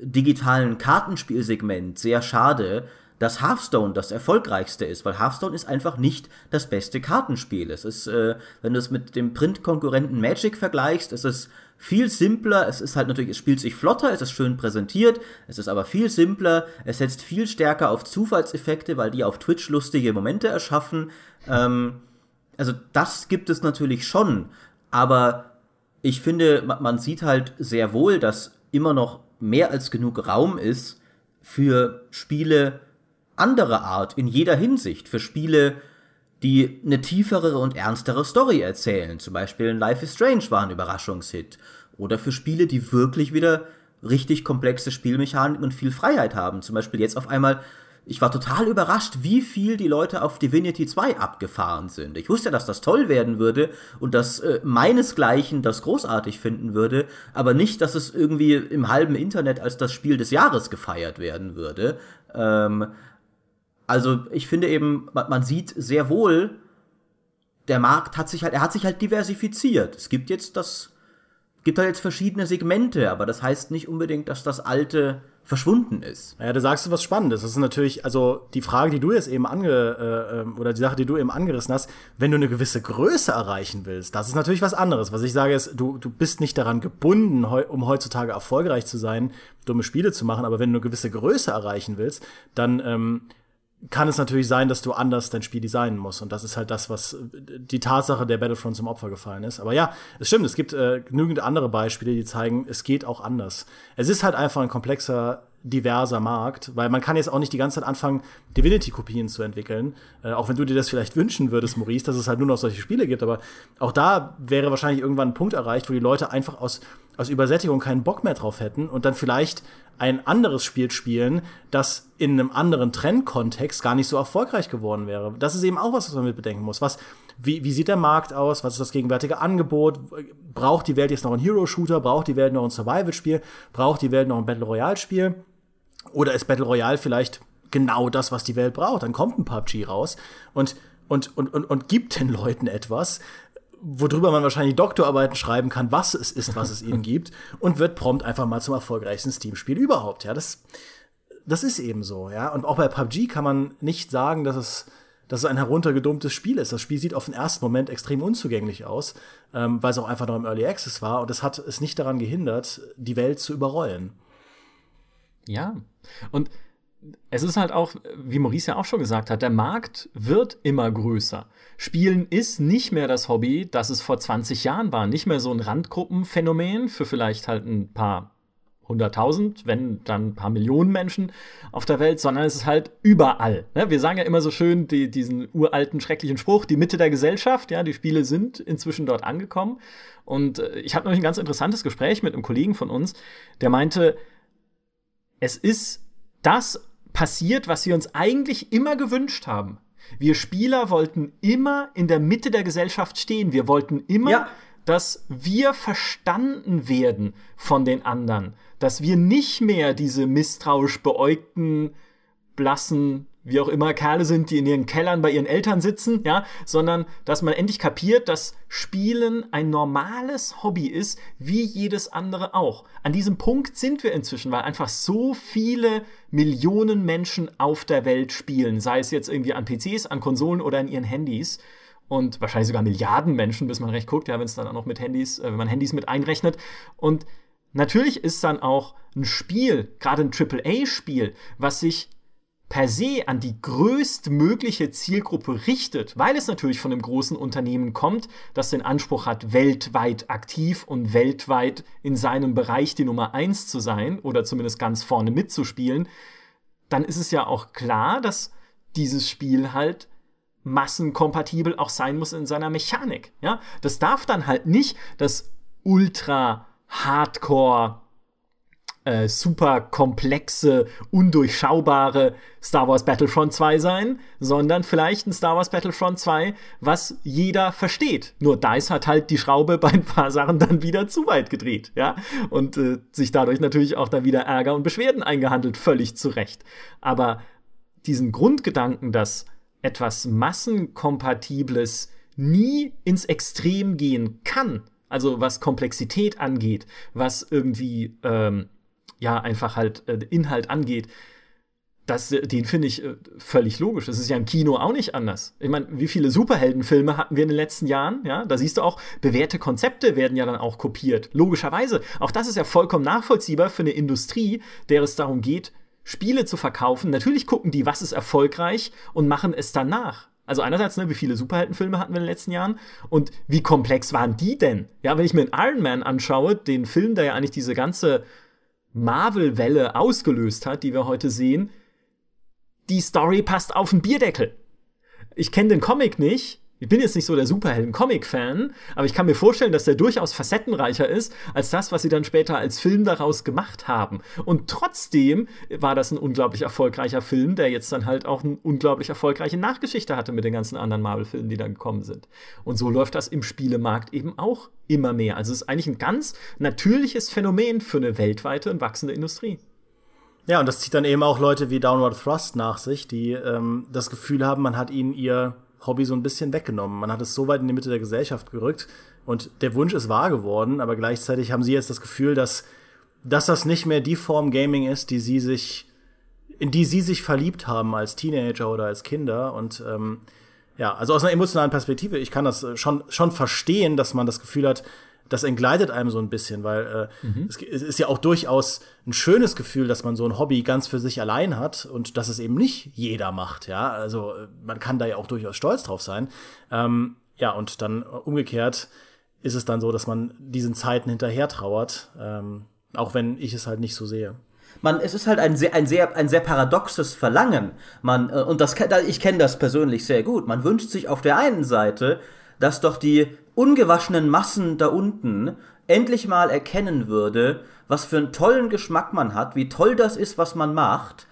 digitalen Kartenspielsegment sehr schade, dass Hearthstone das erfolgreichste ist, weil Hearthstone ist einfach nicht das beste Kartenspiel. Es ist, äh, wenn du es mit dem Print-Konkurrenten Magic vergleichst, ist es viel simpler. Es ist halt natürlich, es spielt sich flotter, es ist schön präsentiert, es ist aber viel simpler. Es setzt viel stärker auf Zufallseffekte, weil die auf Twitch lustige Momente erschaffen. Ähm, also das gibt es natürlich schon, aber ich finde, man sieht halt sehr wohl, dass immer noch mehr als genug Raum ist für Spiele anderer Art in jeder Hinsicht, für Spiele, die eine tiefere und ernstere Story erzählen. Zum Beispiel Life is Strange war ein Überraschungshit. Oder für Spiele, die wirklich wieder richtig komplexe Spielmechaniken und viel Freiheit haben. Zum Beispiel jetzt auf einmal, ich war total überrascht, wie viel die Leute auf Divinity 2 abgefahren sind. Ich wusste, dass das toll werden würde und dass äh, meinesgleichen das großartig finden würde, aber nicht, dass es irgendwie im halben Internet als das Spiel des Jahres gefeiert werden würde. Ähm, also ich finde eben, man sieht sehr wohl, der Markt hat sich halt, er hat sich halt diversifiziert. Es gibt jetzt das, gibt halt jetzt verschiedene Segmente, aber das heißt nicht unbedingt, dass das alte verschwunden ist. Ja, da sagst du was Spannendes. Das ist natürlich, also die Frage, die du jetzt eben ange, äh, ähm, oder die Sache, die du eben angerissen hast, wenn du eine gewisse Größe erreichen willst, das ist natürlich was anderes. Was ich sage ist, du, du bist nicht daran gebunden, um heutzutage erfolgreich zu sein, dumme Spiele zu machen, aber wenn du eine gewisse Größe erreichen willst, dann ähm, kann es natürlich sein, dass du anders dein Spiel designen musst. Und das ist halt das, was die Tatsache der Battlefront zum Opfer gefallen ist. Aber ja, es stimmt, es gibt äh, genügend andere Beispiele, die zeigen, es geht auch anders. Es ist halt einfach ein komplexer, diverser Markt, weil man kann jetzt auch nicht die ganze Zeit anfangen, Divinity-Kopien zu entwickeln. Äh, auch wenn du dir das vielleicht wünschen würdest, Maurice, dass es halt nur noch solche Spiele gibt. Aber auch da wäre wahrscheinlich irgendwann ein Punkt erreicht, wo die Leute einfach aus, aus Übersättigung keinen Bock mehr drauf hätten und dann vielleicht ein anderes Spiel spielen, das in einem anderen Trendkontext gar nicht so erfolgreich geworden wäre. Das ist eben auch was, was man mit bedenken muss. Was, wie, wie sieht der Markt aus? Was ist das gegenwärtige Angebot? Braucht die Welt jetzt noch einen Hero-Shooter? Braucht die Welt noch ein Survival-Spiel? Braucht die Welt noch ein Battle-Royale-Spiel? Oder ist Battle Royale vielleicht genau das, was die Welt braucht? Dann kommt ein PUBG raus und, und, und, und, und gibt den Leuten etwas, worüber man wahrscheinlich Doktorarbeiten schreiben kann, was es ist, was es ihnen gibt, und wird prompt einfach mal zum erfolgreichsten Steam-Spiel überhaupt. Ja, das, das ist eben so, ja. Und auch bei PUBG kann man nicht sagen, dass es, dass es ein heruntergedummtes Spiel ist. Das Spiel sieht auf den ersten Moment extrem unzugänglich aus, ähm, weil es auch einfach noch im Early Access war. Und es hat es nicht daran gehindert, die Welt zu überrollen. Ja. Und es ist halt auch, wie Maurice ja auch schon gesagt hat, der Markt wird immer größer. Spielen ist nicht mehr das Hobby, das es vor 20 Jahren war. Nicht mehr so ein Randgruppenphänomen für vielleicht halt ein paar hunderttausend, wenn dann ein paar Millionen Menschen auf der Welt, sondern es ist halt überall. Ne? Wir sagen ja immer so schön die, diesen uralten, schrecklichen Spruch, die Mitte der Gesellschaft, ja, die Spiele sind inzwischen dort angekommen. Und äh, ich hatte noch ein ganz interessantes Gespräch mit einem Kollegen von uns, der meinte, es ist das passiert, was wir uns eigentlich immer gewünscht haben. Wir Spieler wollten immer in der Mitte der Gesellschaft stehen. Wir wollten immer, ja. dass wir verstanden werden von den anderen. Dass wir nicht mehr diese misstrauisch beäugten, blassen wie auch immer Kerle sind, die in ihren Kellern bei ihren Eltern sitzen, ja, sondern dass man endlich kapiert, dass Spielen ein normales Hobby ist, wie jedes andere auch. An diesem Punkt sind wir inzwischen, weil einfach so viele Millionen Menschen auf der Welt spielen, sei es jetzt irgendwie an PCs, an Konsolen oder in ihren Handys. Und wahrscheinlich sogar Milliarden Menschen, bis man recht guckt, ja, wenn es dann auch noch mit Handys, äh, wenn man Handys mit einrechnet. Und natürlich ist dann auch ein Spiel, gerade ein AAA-Spiel, was sich per se an die größtmögliche Zielgruppe richtet, weil es natürlich von einem großen Unternehmen kommt, das den Anspruch hat, weltweit aktiv und weltweit in seinem Bereich die Nummer eins zu sein oder zumindest ganz vorne mitzuspielen, dann ist es ja auch klar, dass dieses Spiel halt massenkompatibel auch sein muss in seiner Mechanik. Ja, das darf dann halt nicht das ultra Hardcore äh, super komplexe, undurchschaubare Star Wars Battlefront 2 sein, sondern vielleicht ein Star Wars Battlefront 2, was jeder versteht. Nur DICE hat halt die Schraube bei ein paar Sachen dann wieder zu weit gedreht, ja, und äh, sich dadurch natürlich auch dann wieder Ärger und Beschwerden eingehandelt, völlig zu Recht. Aber diesen Grundgedanken, dass etwas massenkompatibles nie ins Extrem gehen kann, also was Komplexität angeht, was irgendwie ähm, ja einfach halt äh, Inhalt angeht, das, äh, den finde ich äh, völlig logisch. Das ist ja im Kino auch nicht anders. Ich meine, wie viele Superheldenfilme hatten wir in den letzten Jahren? Ja, da siehst du auch, bewährte Konzepte werden ja dann auch kopiert. Logischerweise. Auch das ist ja vollkommen nachvollziehbar für eine Industrie, der es darum geht, Spiele zu verkaufen. Natürlich gucken die, was ist erfolgreich und machen es danach. Also einerseits, ne, wie viele Superheldenfilme hatten wir in den letzten Jahren und wie komplex waren die denn? Ja, wenn ich mir einen Iron Man anschaue, den Film, der ja eigentlich diese ganze Marvel-Welle ausgelöst hat, die wir heute sehen, die Story passt auf den Bierdeckel. Ich kenne den Comic nicht. Ich bin jetzt nicht so der Superhelden-Comic-Fan, aber ich kann mir vorstellen, dass der durchaus facettenreicher ist als das, was sie dann später als Film daraus gemacht haben. Und trotzdem war das ein unglaublich erfolgreicher Film, der jetzt dann halt auch eine unglaublich erfolgreiche Nachgeschichte hatte mit den ganzen anderen Marvel-Filmen, die dann gekommen sind. Und so läuft das im Spielemarkt eben auch immer mehr. Also es ist eigentlich ein ganz natürliches Phänomen für eine weltweite und wachsende Industrie. Ja, und das zieht dann eben auch Leute wie Downward Thrust nach sich, die ähm, das Gefühl haben, man hat ihnen ihr Hobby so ein bisschen weggenommen. Man hat es so weit in die Mitte der Gesellschaft gerückt und der Wunsch ist wahr geworden, aber gleichzeitig haben sie jetzt das Gefühl, dass, dass das nicht mehr die Form Gaming ist, die sie sich, in die sie sich verliebt haben als Teenager oder als Kinder und ähm, ja, also aus einer emotionalen Perspektive, ich kann das äh, schon, schon verstehen, dass man das Gefühl hat, das entgleitet einem so ein bisschen, weil äh, mhm. es, es, ist ja auch durchaus ein schönes Gefühl, dass man so ein Hobby ganz für sich allein hat und dass es eben nicht jeder macht, ja. Also äh, man kann da ja auch durchaus stolz drauf sein. Ähm, ja, und dann umgekehrt ist es dann so, dass man diesen Zeiten hinterher trauert, ähm, auch wenn ich es halt nicht so sehe man, es ist halt ein sehr, ein sehr, ein sehr paradoxes Verlangen. Man, äh, und das, ich kenne das persönlich sehr gut. Man wünscht sich auf der einen Seite, dass doch die ungewaschenen Massen da unten endlich mal erkennen würde, was für einen tollen Geschmack man hat, wie toll das ist, was man macht.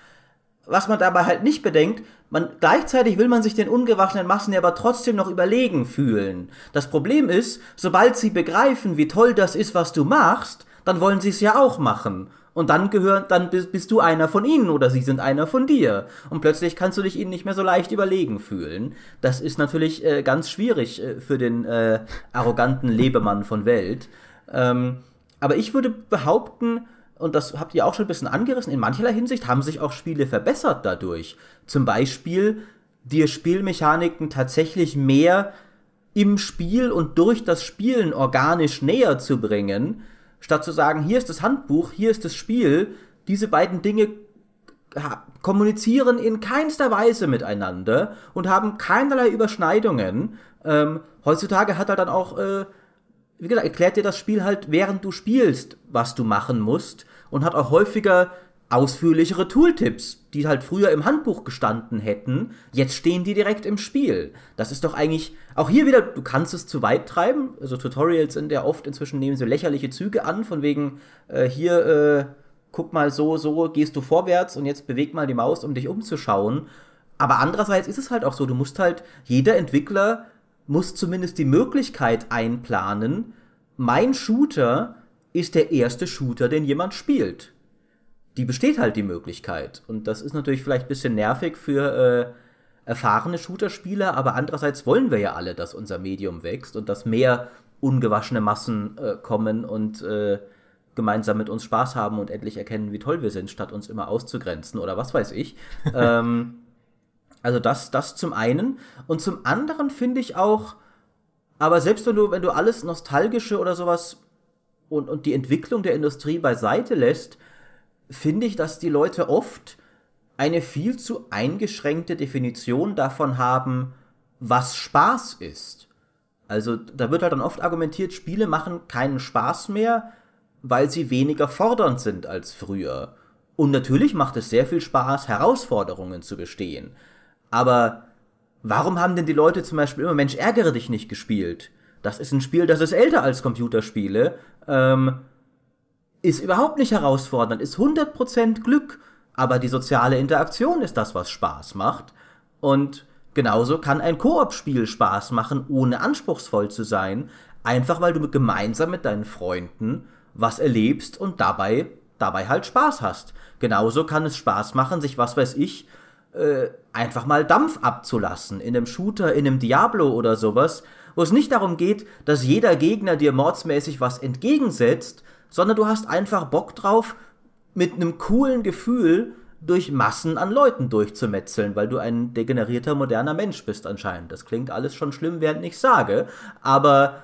Was man dabei halt nicht bedenkt, man, gleichzeitig will man sich den ungewaschenen Massen aber trotzdem noch überlegen fühlen. Das Problem ist, sobald sie begreifen, wie toll das ist, was du machst, dann wollen sie es ja auch machen. Und dann gehören, dann bist, bist, du einer von ihnen oder sie sind einer von dir. Und plötzlich kannst du dich ihnen nicht mehr so leicht überlegen fühlen. Das ist natürlich äh, ganz schwierig äh, für den äh, arroganten Lebemann von Welt. Ähm, aber ich würde behaupten, und das habt ihr auch schon ein bisschen angerissen, in mancherlei Hinsicht haben sich auch Spiele verbessert dadurch. Zum Beispiel dir Spielmechaniken tatsächlich mehr im Spiel und durch das Spielen organisch näher zu bringen, statt zu sagen, hier ist das Handbuch, hier ist das Spiel, diese beiden Dinge kommunizieren in keinster Weise miteinander und haben keinerlei Überschneidungen. Ähm, heutzutage hat er dann auch, äh, wie gesagt, erklärt dir das Spiel halt, während du spielst, was du machen musst und hat auch häufiger ausführlichere Tooltips, die halt früher im Handbuch gestanden hätten. Jetzt stehen die direkt im Spiel. Das ist doch eigentlich auch hier wieder, du kannst es zu weit treiben. Also Tutorials sind ja oft inzwischen nehmen so lächerliche Züge an, von wegen äh, hier äh, guck mal so, so gehst du vorwärts und jetzt beweg mal die Maus, um dich umzuschauen. Aber andererseits ist es halt auch so, du musst halt, jeder Entwickler muss zumindest die Möglichkeit einplanen, mein Shooter ist der erste Shooter, den jemand spielt die besteht halt die Möglichkeit. Und das ist natürlich vielleicht ein bisschen nervig für äh, erfahrene Shooter-Spieler, aber andererseits wollen wir ja alle, dass unser Medium wächst und dass mehr ungewaschene Massen äh, kommen und äh, gemeinsam mit uns Spaß haben und endlich erkennen, wie toll wir sind, statt uns immer auszugrenzen oder was weiß ich. *laughs* ähm, also das, das zum einen. Und zum anderen finde ich auch, aber selbst wenn du, wenn du alles Nostalgische oder sowas und, und die Entwicklung der Industrie beiseite lässt, finde ich, dass die Leute oft eine viel zu eingeschränkte Definition davon haben, was Spaß ist. Also da wird halt dann oft argumentiert, Spiele machen keinen Spaß mehr, weil sie weniger fordernd sind als früher. Und natürlich macht es sehr viel Spaß, Herausforderungen zu bestehen. Aber warum haben denn die Leute zum Beispiel immer Mensch, ärgere dich nicht gespielt? Das ist ein Spiel, das ist älter als Computerspiele. Ähm, ist überhaupt nicht herausfordernd, ist 100% Glück, aber die soziale Interaktion ist das, was Spaß macht. Und genauso kann ein Koop-Spiel Spaß machen, ohne anspruchsvoll zu sein, einfach weil du gemeinsam mit deinen Freunden was erlebst und dabei, dabei halt Spaß hast. Genauso kann es Spaß machen, sich, was weiß ich, äh, einfach mal Dampf abzulassen. In einem Shooter, in einem Diablo oder sowas, wo es nicht darum geht, dass jeder Gegner dir mordsmäßig was entgegensetzt, sondern du hast einfach Bock drauf, mit einem coolen Gefühl durch Massen an Leuten durchzumetzeln, weil du ein degenerierter moderner Mensch bist anscheinend. Das klingt alles schon schlimm, während ich sage, aber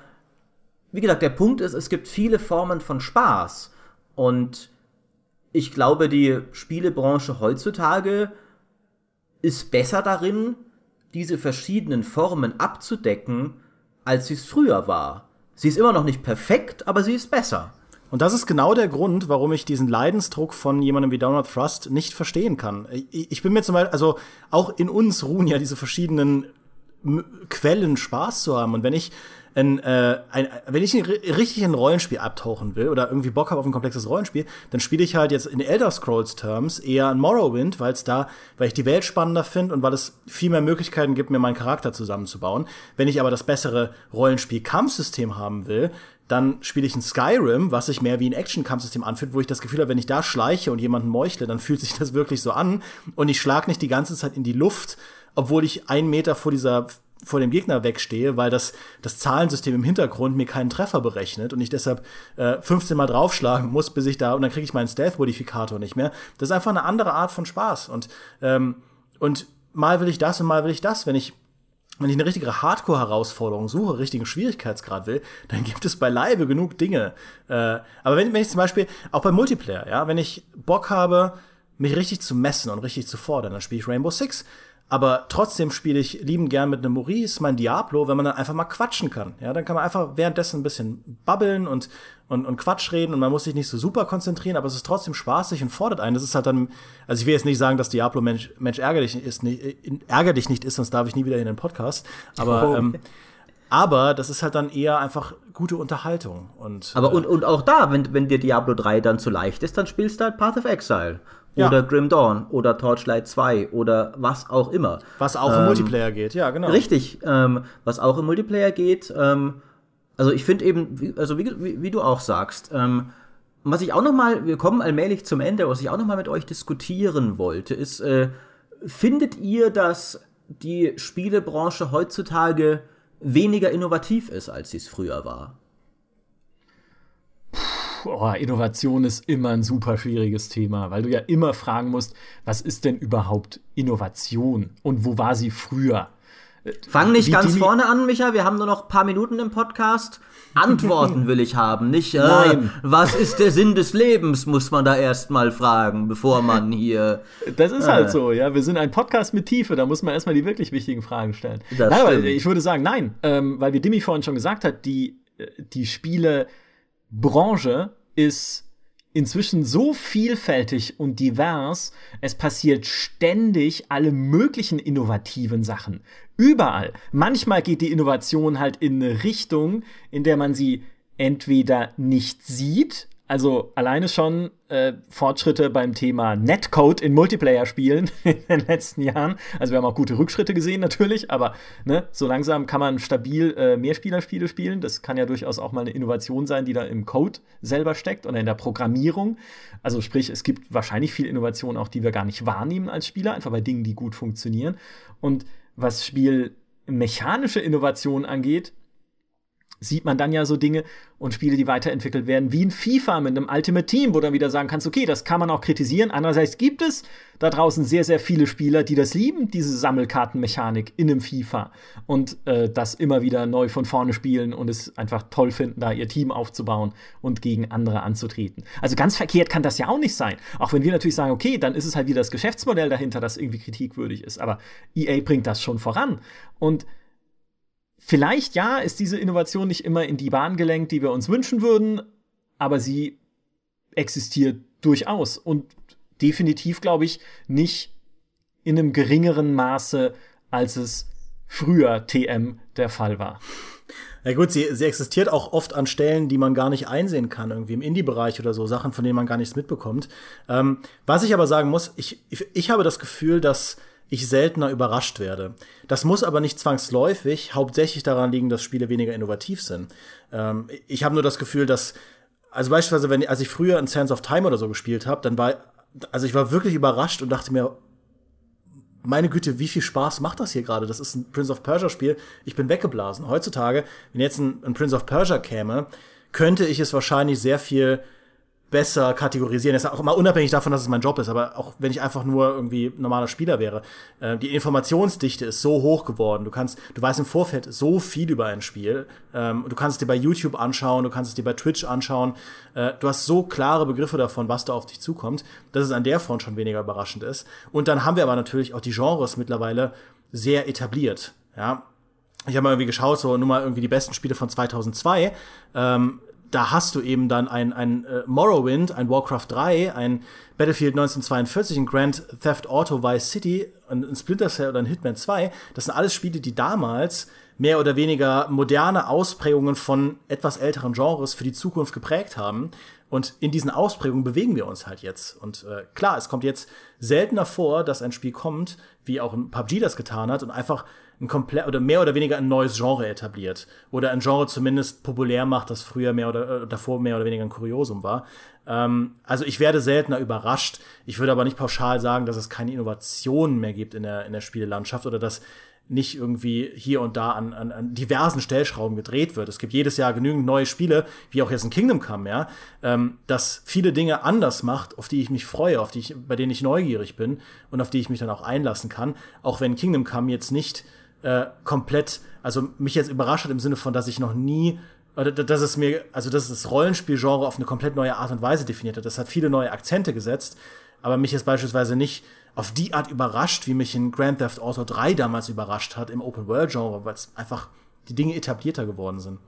wie gesagt, der Punkt ist, es gibt viele Formen von Spaß und ich glaube, die Spielebranche heutzutage ist besser darin, diese verschiedenen Formen abzudecken, als sie es früher war. Sie ist immer noch nicht perfekt, aber sie ist besser. Und das ist genau der Grund, warum ich diesen Leidensdruck von jemandem wie Donald Thrust nicht verstehen kann. Ich bin mir zum Beispiel, also auch in uns ruhen ja diese verschiedenen Quellen Spaß zu haben. Und wenn ich ein, äh, ein, wenn ich ein, richtig in ein Rollenspiel abtauchen will oder irgendwie Bock habe auf ein komplexes Rollenspiel, dann spiele ich halt jetzt in Elder Scrolls Terms eher ein Morrowind, weil es da, weil ich die Welt spannender finde und weil es viel mehr Möglichkeiten gibt, mir meinen Charakter zusammenzubauen. Wenn ich aber das bessere Rollenspiel-Kampfsystem haben will, dann spiele ich ein Skyrim, was sich mehr wie ein Action-Kampfsystem anfühlt, wo ich das Gefühl habe, wenn ich da schleiche und jemanden meuchle, dann fühlt sich das wirklich so an und ich schlag nicht die ganze Zeit in die Luft, obwohl ich einen Meter vor dieser vor dem Gegner wegstehe, weil das, das Zahlensystem im Hintergrund mir keinen Treffer berechnet und ich deshalb äh, 15 Mal draufschlagen muss, bis ich da, und dann kriege ich meinen Stealth-Modifikator nicht mehr. Das ist einfach eine andere Art von Spaß. Und, ähm, und mal will ich das und mal will ich das. Wenn ich wenn ich eine richtige Hardcore-Herausforderung suche, richtigen Schwierigkeitsgrad will, dann gibt es beileibe genug Dinge. Äh, aber wenn, wenn ich zum Beispiel, auch beim Multiplayer, ja, wenn ich Bock habe, mich richtig zu messen und richtig zu fordern, dann spiele ich Rainbow Six. Aber trotzdem spiele ich liebend gern mit einem Maurice, mein Diablo, wenn man dann einfach mal quatschen kann. Ja, dann kann man einfach währenddessen ein bisschen babbeln und, und, und Quatsch reden und man muss sich nicht so super konzentrieren, aber es ist trotzdem spaßig und fordert einen. Das ist halt dann, also ich will jetzt nicht sagen, dass Diablo Mensch, Mensch ärger dich ist, nicht, ärger dich nicht ist, sonst darf ich nie wieder in den Podcast. Aber, oh. ähm, aber das ist halt dann eher einfach gute Unterhaltung. Und, aber äh, und, und auch da, wenn, wenn dir Diablo 3 dann zu leicht ist, dann spielst du halt Path of Exile ja. oder Grim Dawn oder Torchlight 2 oder was auch immer. Was auch ähm, im Multiplayer geht, ja, genau. Richtig, ähm, was auch im Multiplayer geht. Ähm, also ich finde eben, also wie, wie, wie, du auch sagst, ähm, was ich auch noch mal, wir kommen allmählich zum Ende, was ich auch noch mal mit euch diskutieren wollte, ist, äh, findet ihr, dass die Spielebranche heutzutage weniger innovativ ist, als sie es früher war? Oh, Innovation ist immer ein super schwieriges Thema, weil du ja immer fragen musst, was ist denn überhaupt Innovation und wo war sie früher? Fang nicht Wie ganz vorne an, Micha, wir haben nur noch ein paar Minuten im Podcast. Antworten *laughs* will ich haben, nicht? Äh, Nein. Was ist der Sinn des Lebens, muss man da erstmal fragen, bevor man hier. Das ist halt äh, halt so, ja. Wir sind ein Podcast mit Tiefe, da muss man erstmal die wirklich wichtigen Fragen stellen. Das nein, aber ich würde sagen, nein, ähm, weil wie Dimi vorhin schon gesagt hat, die, äh, die Spiele Branche ist inzwischen so vielfältig und divers, es passiert ständig alle möglichen innovativen Sachen. Überall. Manchmal geht die Innovation halt in eine Richtung, in der man sie entweder nicht sieht, also alleine schon äh, Fortschritte beim Thema Netcode in Multiplayer-Spielen *laughs* in den letzten Jahren. Also wir haben auch gute Rückschritte gesehen natürlich, aber ne, so langsam kann man stabil äh, Mehrspielerspiele spielen. Das kann ja durchaus auch mal eine Innovation sein, die da im Code selber steckt oder in der Programmierung. Also sprich, es gibt wahrscheinlich viel Innovation auch, die wir gar nicht wahrnehmen als Spieler, einfach bei Dingen, die gut funktionieren. Und was spielmechanische Innovation angeht, sieht man dann ja so Dinge und Spiele, die weiterentwickelt werden, wie ein FIFA mit einem Ultimate Team, wo dann wieder sagen kannst, okay, das kann man auch kritisieren. Andererseits gibt es da draußen sehr, sehr viele Spieler, die das lieben, diese Sammelkartenmechanik in einem FIFA und äh, das immer wieder neu von vorne spielen und es einfach toll finden, da ihr Team aufzubauen und gegen andere anzutreten. Also ganz verkehrt kann das ja auch nicht sein. Auch wenn wir natürlich sagen, okay, dann ist es halt wieder das Geschäftsmodell dahinter, das irgendwie kritikwürdig ist. Aber EA bringt das schon voran. Und Vielleicht ja, ist diese Innovation nicht immer in die Bahn gelenkt, die wir uns wünschen würden, aber sie existiert durchaus und definitiv, glaube ich, nicht in einem geringeren Maße, als es früher TM der Fall war. Ja gut, sie, sie existiert auch oft an Stellen, die man gar nicht einsehen kann, irgendwie im Indie-Bereich oder so, Sachen, von denen man gar nichts mitbekommt. Ähm, was ich aber sagen muss, ich, ich, ich habe das Gefühl, dass ich seltener überrascht werde. Das muss aber nicht zwangsläufig hauptsächlich daran liegen, dass Spiele weniger innovativ sind. Ähm, ich habe nur das Gefühl, dass, also beispielsweise, wenn, als ich früher in Sands of Time oder so gespielt habe, dann war, also ich war wirklich überrascht und dachte mir, meine Güte, wie viel Spaß macht das hier gerade? Das ist ein Prince of Persia Spiel. Ich bin weggeblasen. Heutzutage, wenn jetzt ein, ein Prince of Persia käme, könnte ich es wahrscheinlich sehr viel besser kategorisieren. Das ist auch immer unabhängig davon, dass es mein Job ist, aber auch wenn ich einfach nur irgendwie normaler Spieler wäre. Äh, die Informationsdichte ist so hoch geworden. Du kannst, du weißt im Vorfeld so viel über ein Spiel. Ähm, du kannst es dir bei YouTube anschauen, du kannst es dir bei Twitch anschauen. Äh, du hast so klare Begriffe davon, was da auf dich zukommt, dass es an der Front schon weniger überraschend ist. Und dann haben wir aber natürlich auch die Genres mittlerweile sehr etabliert. Ja, ich habe mal irgendwie geschaut, so nur mal irgendwie die besten Spiele von 2002. Ähm, da hast du eben dann ein, ein äh, Morrowind, ein Warcraft 3, ein Battlefield 1942, ein Grand Theft Auto Vice City, ein, ein Splinter Cell oder ein Hitman 2. Das sind alles Spiele, die damals mehr oder weniger moderne Ausprägungen von etwas älteren Genres für die Zukunft geprägt haben. Und in diesen Ausprägungen bewegen wir uns halt jetzt. Und äh, klar, es kommt jetzt seltener vor, dass ein Spiel kommt, wie auch ein PUBG das getan hat, und einfach ein komplett oder mehr oder weniger ein neues Genre etabliert oder ein Genre zumindest populär macht, das früher mehr oder äh, davor mehr oder weniger ein Kuriosum war. Ähm, also ich werde seltener überrascht. Ich würde aber nicht pauschal sagen, dass es keine Innovationen mehr gibt in der in der Spielelandschaft oder dass nicht irgendwie hier und da an, an, an diversen Stellschrauben gedreht wird. Es gibt jedes Jahr genügend neue Spiele, wie auch jetzt in Kingdom Come, ja, ähm, das viele Dinge anders macht, auf die ich mich freue, auf die ich, bei denen ich neugierig bin und auf die ich mich dann auch einlassen kann. Auch wenn Kingdom Come jetzt nicht äh, komplett, also mich jetzt überrascht hat im Sinne von, dass ich noch nie oder dass es mir, also dass es das Rollenspielgenre auf eine komplett neue Art und Weise definiert hat. Das hat viele neue Akzente gesetzt, aber mich jetzt beispielsweise nicht auf die Art überrascht, wie mich in Grand Theft Auto 3 damals überrascht hat im Open World Genre, weil es einfach die Dinge etablierter geworden sind.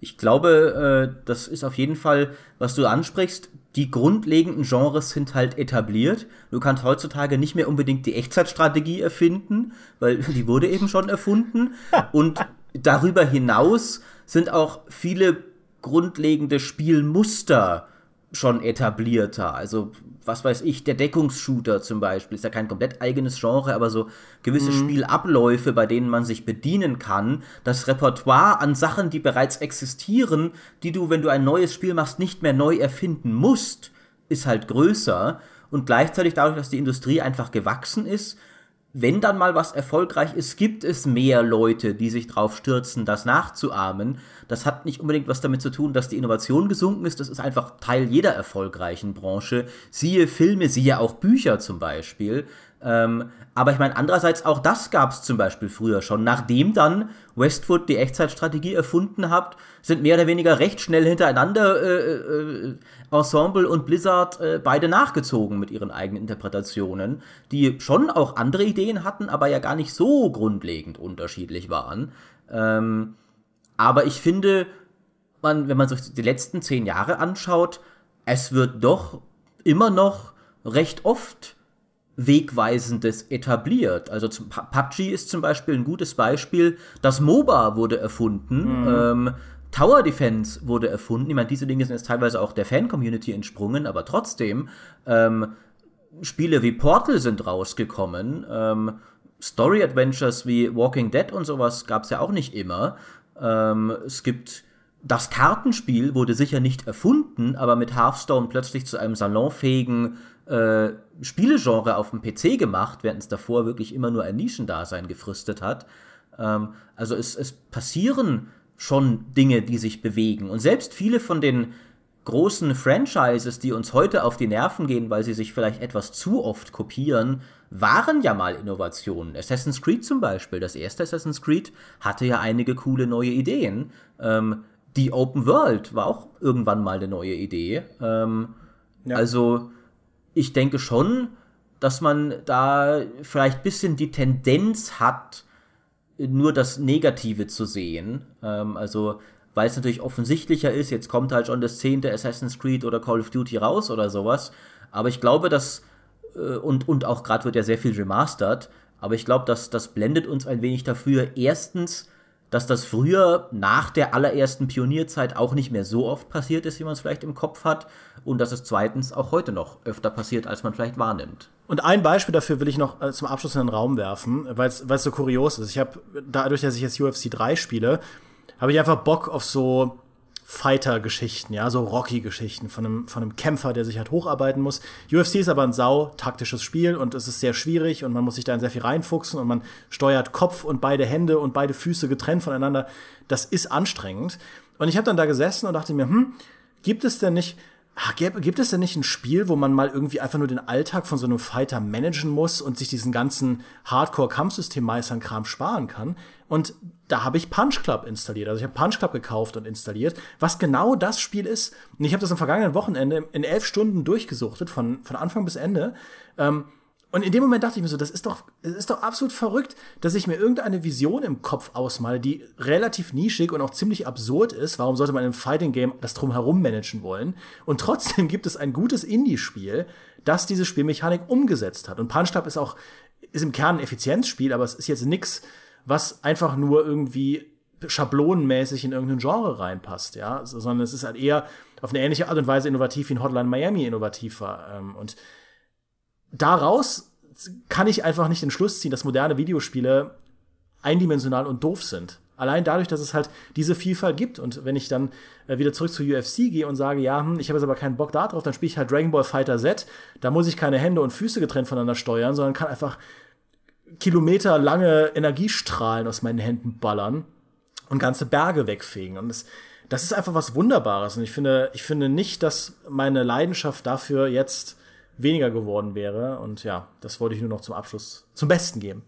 Ich glaube, äh, das ist auf jeden Fall, was du ansprichst. Die grundlegenden Genres sind halt etabliert. Du kannst heutzutage nicht mehr unbedingt die Echtzeitstrategie erfinden, weil *laughs* die wurde eben schon erfunden. *laughs* Und darüber hinaus sind auch viele grundlegende Spielmuster schon etablierter. Also, was weiß ich, der Deckungsshooter zum Beispiel ist ja kein komplett eigenes Genre, aber so gewisse mhm. Spielabläufe, bei denen man sich bedienen kann. Das Repertoire an Sachen, die bereits existieren, die du, wenn du ein neues Spiel machst, nicht mehr neu erfinden musst, ist halt größer. Und gleichzeitig dadurch, dass die Industrie einfach gewachsen ist, wenn dann mal was erfolgreich ist, gibt es mehr Leute, die sich drauf stürzen, das nachzuahmen. Das hat nicht unbedingt was damit zu tun, dass die Innovation gesunken ist. Das ist einfach Teil jeder erfolgreichen Branche. Siehe Filme, siehe auch Bücher zum Beispiel. Ähm, aber ich meine, andererseits auch das gab es zum Beispiel früher schon. Nachdem dann Westwood die Echtzeitstrategie erfunden hat, sind mehr oder weniger recht schnell hintereinander äh, äh, Ensemble und Blizzard äh, beide nachgezogen mit ihren eigenen Interpretationen, die schon auch andere Ideen hatten, aber ja gar nicht so grundlegend unterschiedlich waren. Ähm, aber ich finde, man, wenn man sich die letzten zehn Jahre anschaut, es wird doch immer noch recht oft Wegweisendes etabliert. Also zum, PUBG ist zum Beispiel ein gutes Beispiel. Das MOBA wurde erfunden. Mhm. Ähm, Tower Defense wurde erfunden. Ich meine, diese Dinge sind jetzt teilweise auch der Fan-Community entsprungen, aber trotzdem, ähm, Spiele wie Portal sind rausgekommen. Ähm, Story-Adventures wie Walking Dead und sowas gab es ja auch nicht immer. Ähm, es gibt das Kartenspiel wurde sicher nicht erfunden, aber mit Hearthstone plötzlich zu einem salonfähigen äh, Spielegenre auf dem PC gemacht, während es davor wirklich immer nur ein Nischendasein gefristet hat. Ähm, also es, es passieren schon Dinge, die sich bewegen. Und selbst viele von den großen Franchises, die uns heute auf die Nerven gehen, weil sie sich vielleicht etwas zu oft kopieren, waren ja mal Innovationen. Assassin's Creed zum Beispiel, das erste Assassin's Creed hatte ja einige coole neue Ideen. Ähm, die Open World war auch irgendwann mal eine neue Idee. Ähm, ja. Also ich denke schon, dass man da vielleicht ein bisschen die Tendenz hat, nur das Negative zu sehen. Ähm, also, weil es natürlich offensichtlicher ist, jetzt kommt halt schon das zehnte Assassin's Creed oder Call of Duty raus oder sowas. Aber ich glaube, dass, äh, und, und auch gerade wird ja sehr viel remastered, aber ich glaube, dass das blendet uns ein wenig dafür. Erstens, dass das früher nach der allerersten Pionierzeit auch nicht mehr so oft passiert ist, wie man es vielleicht im Kopf hat. Und dass es zweitens auch heute noch öfter passiert, als man vielleicht wahrnimmt. Und ein Beispiel dafür will ich noch äh, zum Abschluss in den Raum werfen, weil es so kurios ist. Ich habe dadurch, dass ich jetzt UFC 3 spiele, habe ich einfach Bock auf so Fighter-Geschichten, ja, so Rocky-Geschichten von einem, von einem Kämpfer, der sich halt hocharbeiten muss. UFC ist aber ein sau taktisches Spiel und es ist sehr schwierig und man muss sich da in sehr viel reinfuchsen und man steuert Kopf und beide Hände und beide Füße getrennt voneinander. Das ist anstrengend. Und ich habe dann da gesessen und dachte mir, hm, gibt es denn nicht Ach, gibt es denn nicht ein Spiel, wo man mal irgendwie einfach nur den Alltag von so einem Fighter managen muss und sich diesen ganzen Hardcore-Kampfsystem-Meistern-Kram sparen kann? Und da habe ich Punch Club installiert. Also ich habe Punch Club gekauft und installiert, was genau das Spiel ist. Und ich habe das am vergangenen Wochenende in elf Stunden durchgesuchtet, von, von Anfang bis Ende. Ähm, und in dem Moment dachte ich mir so, das ist doch, das ist doch absolut verrückt, dass ich mir irgendeine Vision im Kopf ausmale, die relativ nischig und auch ziemlich absurd ist. Warum sollte man im Fighting Game das drumherum managen wollen? Und trotzdem *laughs* gibt es ein gutes Indie-Spiel, das diese Spielmechanik umgesetzt hat. Und Punch Club ist auch, ist im Kern ein Effizienzspiel, aber es ist jetzt nichts, was einfach nur irgendwie schablonenmäßig in irgendein Genre reinpasst, ja, sondern es ist halt eher auf eine ähnliche Art und Weise innovativ wie in Hotline Miami innovativ war. Ähm, und daraus kann ich einfach nicht den Schluss ziehen, dass moderne Videospiele eindimensional und doof sind. Allein dadurch, dass es halt diese Vielfalt gibt. Und wenn ich dann äh, wieder zurück zu UFC gehe und sage, ja, hm, ich habe jetzt aber keinen Bock da drauf, dann spiele ich halt Dragon Ball Fighter Z. Da muss ich keine Hände und Füße getrennt voneinander steuern, sondern kann einfach kilometerlange Energiestrahlen aus meinen Händen ballern und ganze Berge wegfegen. Und das, das ist einfach was Wunderbares. Und ich finde, ich finde nicht, dass meine Leidenschaft dafür jetzt weniger geworden wäre. Und ja, das wollte ich nur noch zum Abschluss zum Besten geben.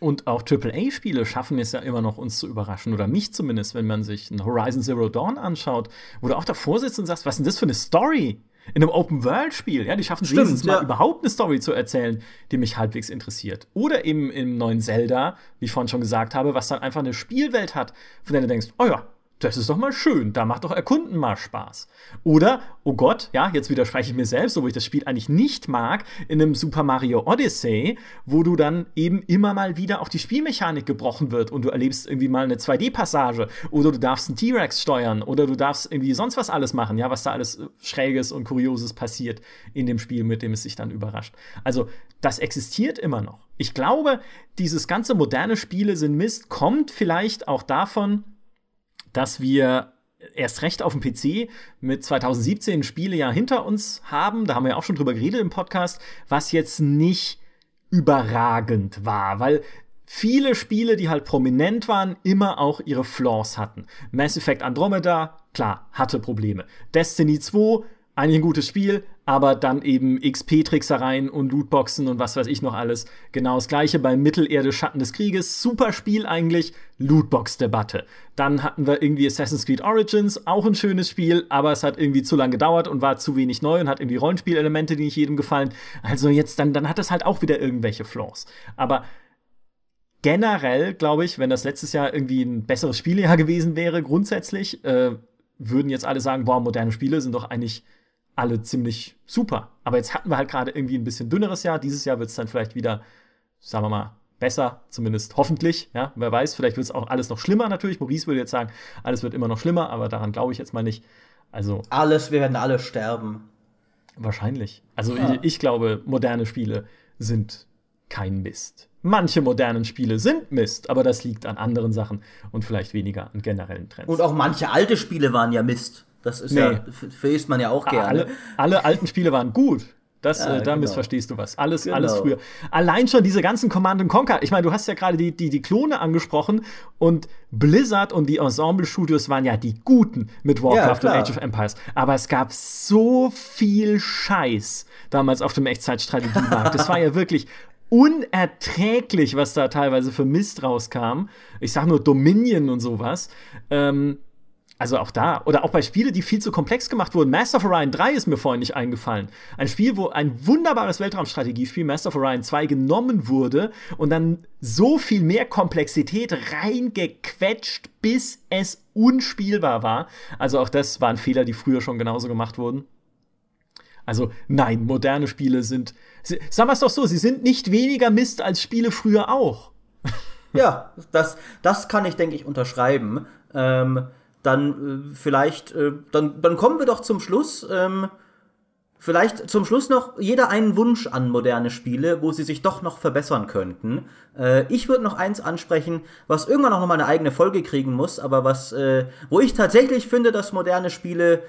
Und auch AAA-Spiele schaffen es ja immer noch, uns zu überraschen. Oder mich zumindest, wenn man sich ein Horizon Zero Dawn anschaut, wo du auch davor sitzt und sagst, was ist denn das für eine Story? In einem Open-World-Spiel, ja, die schaffen es wenigstens ja. mal überhaupt eine Story zu erzählen, die mich halbwegs interessiert. Oder eben im neuen Zelda, wie ich vorhin schon gesagt habe, was dann einfach eine Spielwelt hat, von der du denkst, oh ja, das ist doch mal schön, da macht doch Erkunden mal Spaß. Oder, oh Gott, ja, jetzt widerspreche ich mir selbst, obwohl ich das Spiel eigentlich nicht mag, in einem Super Mario Odyssey, wo du dann eben immer mal wieder auch die Spielmechanik gebrochen wird und du erlebst irgendwie mal eine 2D-Passage oder du darfst einen T-Rex steuern oder du darfst irgendwie sonst was alles machen, ja, was da alles Schräges und Kurioses passiert in dem Spiel, mit dem es sich dann überrascht. Also, das existiert immer noch. Ich glaube, dieses ganze moderne Spiele sind Mist kommt vielleicht auch davon, dass wir erst recht auf dem PC mit 2017 Spiele ja hinter uns haben. Da haben wir ja auch schon drüber geredet im Podcast, was jetzt nicht überragend war, weil viele Spiele, die halt prominent waren, immer auch ihre Flaws hatten. Mass Effect Andromeda, klar, hatte Probleme. Destiny 2 eigentlich ein gutes Spiel, aber dann eben XP-Tricksereien und Lootboxen und was weiß ich noch alles. Genau das gleiche bei Mittelerde Schatten des Krieges. Super Spiel eigentlich, Lootbox-Debatte. Dann hatten wir irgendwie Assassin's Creed Origins, auch ein schönes Spiel, aber es hat irgendwie zu lange gedauert und war zu wenig neu und hat irgendwie Rollenspielelemente, die nicht jedem gefallen. Also jetzt, dann, dann hat es halt auch wieder irgendwelche Flaws. Aber generell, glaube ich, wenn das letztes Jahr irgendwie ein besseres Spieljahr gewesen wäre, grundsätzlich, äh, würden jetzt alle sagen, boah, moderne Spiele sind doch eigentlich alle ziemlich super. Aber jetzt hatten wir halt gerade irgendwie ein bisschen dünneres Jahr. Dieses Jahr wird es dann vielleicht wieder, sagen wir mal, besser, zumindest hoffentlich. Ja, wer weiß, vielleicht wird es auch alles noch schlimmer natürlich. Maurice würde jetzt sagen, alles wird immer noch schlimmer, aber daran glaube ich jetzt mal nicht. Also alles, wir werden alle sterben. Wahrscheinlich. Also ja. ich, ich glaube, moderne Spiele sind kein Mist. Manche modernen Spiele sind Mist, aber das liegt an anderen Sachen und vielleicht weniger an generellen Trends. Und auch manche alte Spiele waren ja Mist. Das ist nee. ja, vergisst man ja auch gerne. Alle, alle alten Spiele waren gut. Das, *laughs* ja, äh, da genau. missverstehst du was. Alles, genau. alles früher. Allein schon diese ganzen Command Conquer. Ich meine, du hast ja gerade die, die, die Klone angesprochen und Blizzard und die Ensemble-Studios waren ja die Guten mit Warcraft ja, und Age of Empires. Aber es gab so viel Scheiß damals auf dem Echtzeitstrategiemarkt. das war ja wirklich unerträglich, was da teilweise für Mist rauskam. Ich sag nur Dominion und sowas. Ähm, also auch da, oder auch bei Spielen, die viel zu komplex gemacht wurden. Master of Orion 3 ist mir vorhin nicht eingefallen. Ein Spiel, wo ein wunderbares Weltraumstrategiespiel, Master of Orion 2, genommen wurde und dann so viel mehr Komplexität reingequetscht, bis es unspielbar war. Also auch das waren Fehler, die früher schon genauso gemacht wurden. Also nein, moderne Spiele sind, sagen wir es doch so, sie sind nicht weniger Mist als Spiele früher auch. ja, das, das kann ich, denke ich, unterschreiben. Ähm, dann äh, vielleicht, äh, dann, dann kommen wir doch zum Schluss. Ähm, vielleicht zum Schluss noch jeder einen Wunsch an moderne Spiele, wo sie sich doch noch verbessern könnten. Äh, ich würde noch eins ansprechen, was irgendwann auch noch mal eine eigene Folge kriegen muss, aber was, äh, wo ich tatsächlich finde, dass moderne Spiele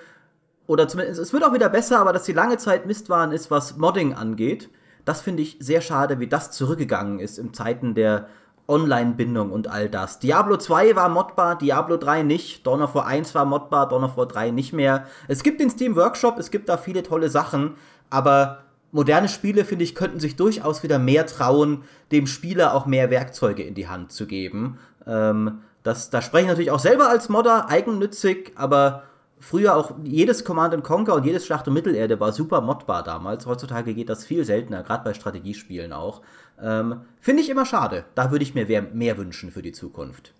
oder zumindest es wird auch wieder besser, aber dass sie lange Zeit Mist waren, ist was Modding angeht. Das finde ich sehr schade, wie das zurückgegangen ist in Zeiten der Online-Bindung und all das. Diablo 2 war modbar, Diablo 3 nicht, Dawn of War 1 war modbar, Dawn of War 3 nicht mehr. Es gibt den Steam Workshop, es gibt da viele tolle Sachen, aber moderne Spiele, finde ich, könnten sich durchaus wieder mehr trauen, dem Spieler auch mehr Werkzeuge in die Hand zu geben. Ähm, das, da spreche ich natürlich auch selber als Modder, eigennützig, aber früher auch jedes Command Conquer und jedes Schlacht um Mittelerde war super modbar damals. Heutzutage geht das viel seltener, gerade bei Strategiespielen auch. Ähm, Finde ich immer schade. Da würde ich mir mehr, mehr wünschen für die Zukunft.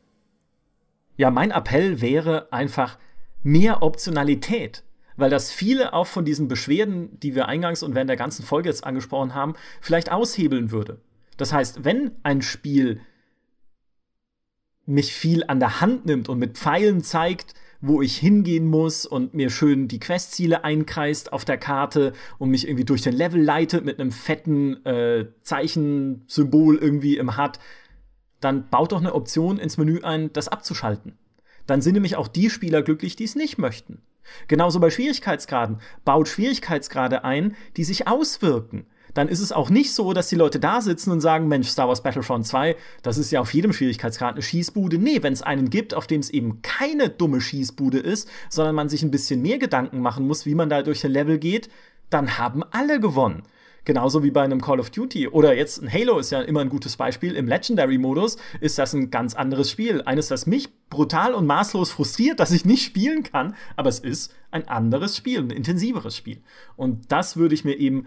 Ja, mein Appell wäre einfach mehr Optionalität. Weil das viele auch von diesen Beschwerden, die wir eingangs und während der ganzen Folge jetzt angesprochen haben, vielleicht aushebeln würde. Das heißt, wenn ein Spiel mich viel an der Hand nimmt und mit Pfeilen zeigt, wo ich hingehen muss und mir schön die Questziele einkreist auf der Karte und mich irgendwie durch den Level leitet mit einem fetten äh, Zeichensymbol irgendwie im HUD, dann baut doch eine Option ins Menü ein, das abzuschalten. Dann sind nämlich auch die Spieler glücklich, die es nicht möchten. Genauso bei Schwierigkeitsgraden. Baut Schwierigkeitsgrade ein, die sich auswirken dann ist es auch nicht so, dass die Leute da sitzen und sagen, Mensch, Star Wars Battlefront 2, das ist ja auf jedem Schwierigkeitsgrad eine Schießbude. Nee, wenn es einen gibt, auf dem es eben keine dumme Schießbude ist, sondern man sich ein bisschen mehr Gedanken machen muss, wie man da durch den Level geht, dann haben alle gewonnen. Genauso wie bei einem Call of Duty. Oder jetzt ein Halo ist ja immer ein gutes Beispiel. Im Legendary-Modus ist das ein ganz anderes Spiel. Eines, das mich brutal und maßlos frustriert, dass ich nicht spielen kann. Aber es ist ein anderes Spiel, ein intensiveres Spiel. Und das würde ich mir eben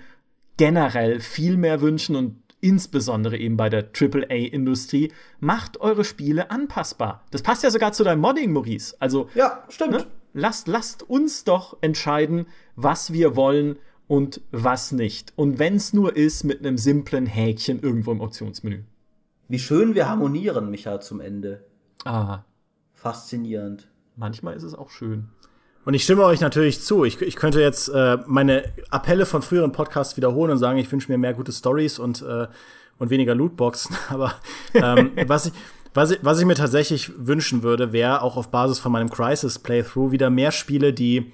generell viel mehr wünschen und insbesondere eben bei der AAA-Industrie, macht eure Spiele anpassbar. Das passt ja sogar zu deinem Modding, Maurice. Also, ja, stimmt. Ne? Lasst, lasst uns doch entscheiden, was wir wollen und was nicht. Und wenn es nur ist, mit einem simplen Häkchen irgendwo im Optionsmenü. Wie schön wir harmonieren, Micha, zum Ende. Ah. Faszinierend. Manchmal ist es auch schön. Und ich stimme euch natürlich zu. Ich, ich könnte jetzt äh, meine Appelle von früheren Podcasts wiederholen und sagen, ich wünsche mir mehr gute Stories und, äh, und weniger Lootboxen. *laughs* Aber ähm, was, ich, was, ich, was ich mir tatsächlich wünschen würde, wäre auch auf Basis von meinem Crisis-Playthrough wieder mehr Spiele, die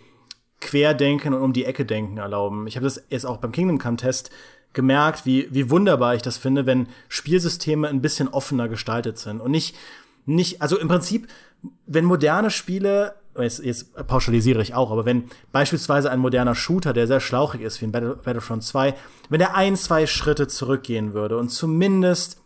querdenken und um die Ecke denken erlauben. Ich habe das jetzt auch beim Kingdom Come-Test gemerkt, wie, wie wunderbar ich das finde, wenn Spielsysteme ein bisschen offener gestaltet sind und nicht, nicht, also im Prinzip, wenn moderne Spiele jetzt, jetzt pauschalisiere ich auch, aber wenn beispielsweise ein moderner Shooter, der sehr schlauchig ist, wie in Battle, Battlefront 2, wenn er ein, zwei Schritte zurückgehen würde und zumindest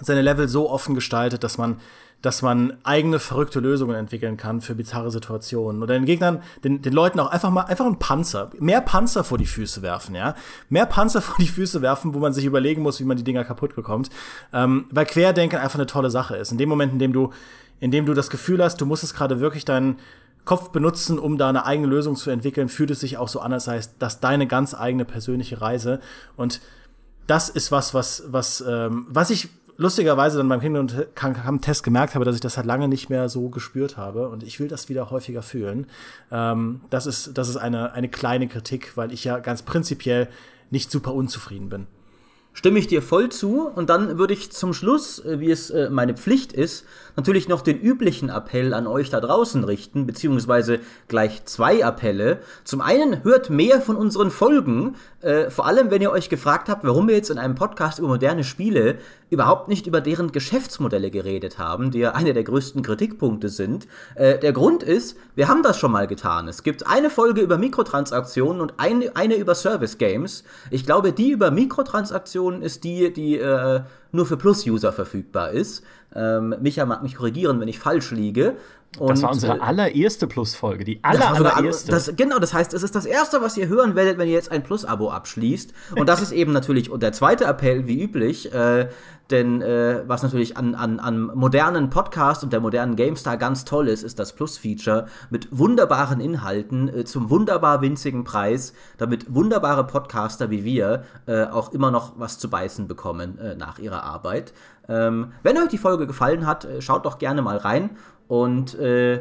seine Level so offen gestaltet, dass man dass man eigene verrückte Lösungen entwickeln kann für bizarre Situationen oder den Gegnern, den, den Leuten auch einfach mal einfach einen Panzer, mehr Panzer vor die Füße werfen, ja, mehr Panzer vor die Füße werfen, wo man sich überlegen muss, wie man die Dinger kaputt bekommt, ähm, weil Querdenken einfach eine tolle Sache ist. In dem Moment, in dem du in dem du das Gefühl hast, du musst es gerade wirklich deinen Kopf benutzen, um da eine eigene Lösung zu entwickeln, fühlt es sich auch so an, als sei das deine ganz eigene persönliche Reise. Und das ist was, was, was, ähm, was ich lustigerweise dann beim Kingdom Come Test gemerkt habe, dass ich das halt lange nicht mehr so gespürt habe und ich will das wieder häufiger fühlen. Ähm, das ist, das ist eine, eine kleine Kritik, weil ich ja ganz prinzipiell nicht super unzufrieden bin stimme ich dir voll zu. Und dann würde ich zum Schluss, äh, wie es äh, meine Pflicht ist, natürlich noch den üblichen Appell an euch da draußen richten, beziehungsweise gleich zwei Appelle. Zum einen hört mehr von unseren Folgen, äh, vor allem wenn ihr euch gefragt habt, warum wir jetzt in einem Podcast über moderne Spiele überhaupt nicht über deren Geschäftsmodelle geredet haben, die ja einer der größten Kritikpunkte sind. Äh, der Grund ist, wir haben das schon mal getan. Es gibt eine Folge über Mikrotransaktionen und eine, eine über Service Games. Ich glaube, die über Mikrotransaktionen ist die, die äh, nur für Plus-User verfügbar ist. Ähm, Micha mag mich korrigieren, wenn ich falsch liege. Und, das war unsere äh, allererste Plus-Folge, die aller, allererste. Das, genau, das heißt, es ist das erste, was ihr hören werdet, wenn ihr jetzt ein Plus-Abo abschließt. Und das ist eben natürlich und der zweite Appell, wie üblich, äh, denn äh, was natürlich an, an, an modernen Podcasts und der modernen GameStar ganz toll ist, ist das Plus-Feature mit wunderbaren Inhalten äh, zum wunderbar winzigen Preis, damit wunderbare Podcaster wie wir äh, auch immer noch was zu beißen bekommen äh, nach ihrer Arbeit. Ähm, wenn euch die Folge gefallen hat, äh, schaut doch gerne mal rein und äh,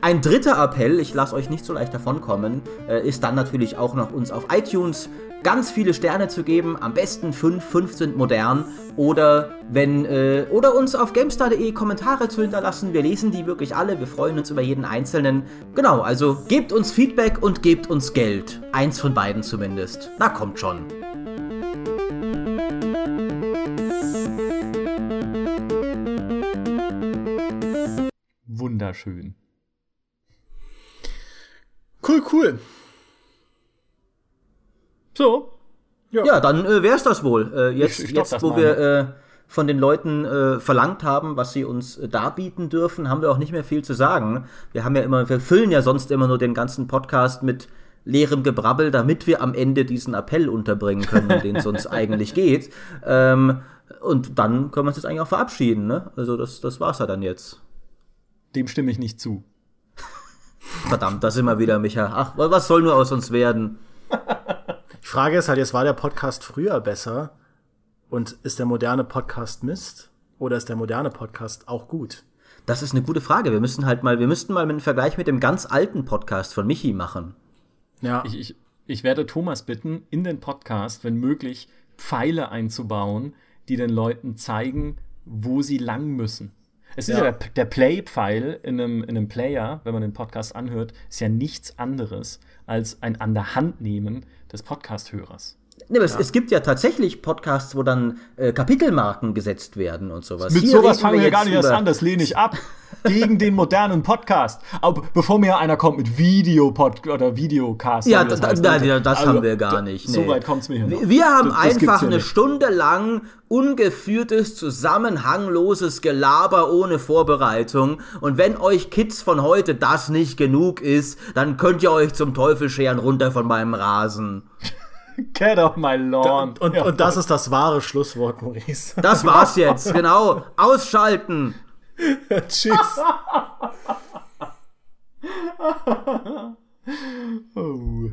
ein dritter Appell, ich lasse euch nicht so leicht davonkommen, äh, ist dann natürlich auch noch uns auf iTunes ganz viele Sterne zu geben, am besten 5, 5 sind modern oder wenn äh, oder uns auf gamestar.de Kommentare zu hinterlassen. Wir lesen die wirklich alle, wir freuen uns über jeden einzelnen. Genau, also gebt uns Feedback und gebt uns Geld. Eins von beiden zumindest. Na kommt schon. Wunderschön. Cool, cool. So. Ja, ja dann äh, wär's das wohl. Äh, jetzt, ich, ich jetzt wo wir äh, von den Leuten äh, verlangt haben, was sie uns äh, darbieten dürfen, haben wir auch nicht mehr viel zu sagen. Wir haben ja immer, wir füllen ja sonst immer nur den ganzen Podcast mit leerem Gebrabbel, damit wir am Ende diesen Appell unterbringen können, um den es uns *laughs* eigentlich geht. Ähm, und dann können wir uns jetzt eigentlich auch verabschieden, ne? Also das, das war's ja dann jetzt. Dem stimme ich nicht zu. Verdammt, da sind wir wieder, Micha. Ach, was soll nur aus uns werden? *laughs* Die Frage ist halt, jetzt war der Podcast früher besser und ist der moderne Podcast Mist oder ist der moderne Podcast auch gut? Das ist eine gute Frage. Wir müssen halt mal, wir müssten mal einen Vergleich mit dem ganz alten Podcast von Michi machen. Ja. Ich, ich, ich werde Thomas bitten, in den Podcast, wenn möglich, Pfeile einzubauen, die den Leuten zeigen, wo sie lang müssen. Es ist ja, ja der, der Play-Pfeil in einem, in einem Player, wenn man den Podcast anhört, ist ja nichts anderes als ein an der Hand nehmen des Podcast-Hörers. Nee, es, ja. es, gibt ja tatsächlich Podcasts, wo dann äh, Kapitelmarken gesetzt werden und sowas. Mit Hier sowas fangen wir gar nicht erst an, das lehne ich ab. *laughs* gegen den modernen Podcast. Aber bevor mir einer kommt mit Videopod oder Videocast. Ja, das, heißt, da, da, das also, haben wir gar nicht. Nee. So weit kommt es mir hin. Wir, wir haben das einfach eine nicht. Stunde lang ungeführtes, zusammenhangloses Gelaber ohne Vorbereitung. Und wenn euch Kids von heute das nicht genug ist, dann könnt ihr euch zum Teufel scheren runter von meinem Rasen. Get off my lawn. Und, und, Ja. und das ist das wahre Schlusswort, Maurice. *laughs* Das war's jetzt, genau. Ausschalten. *laughs* Tschüss. *laughs* Oh.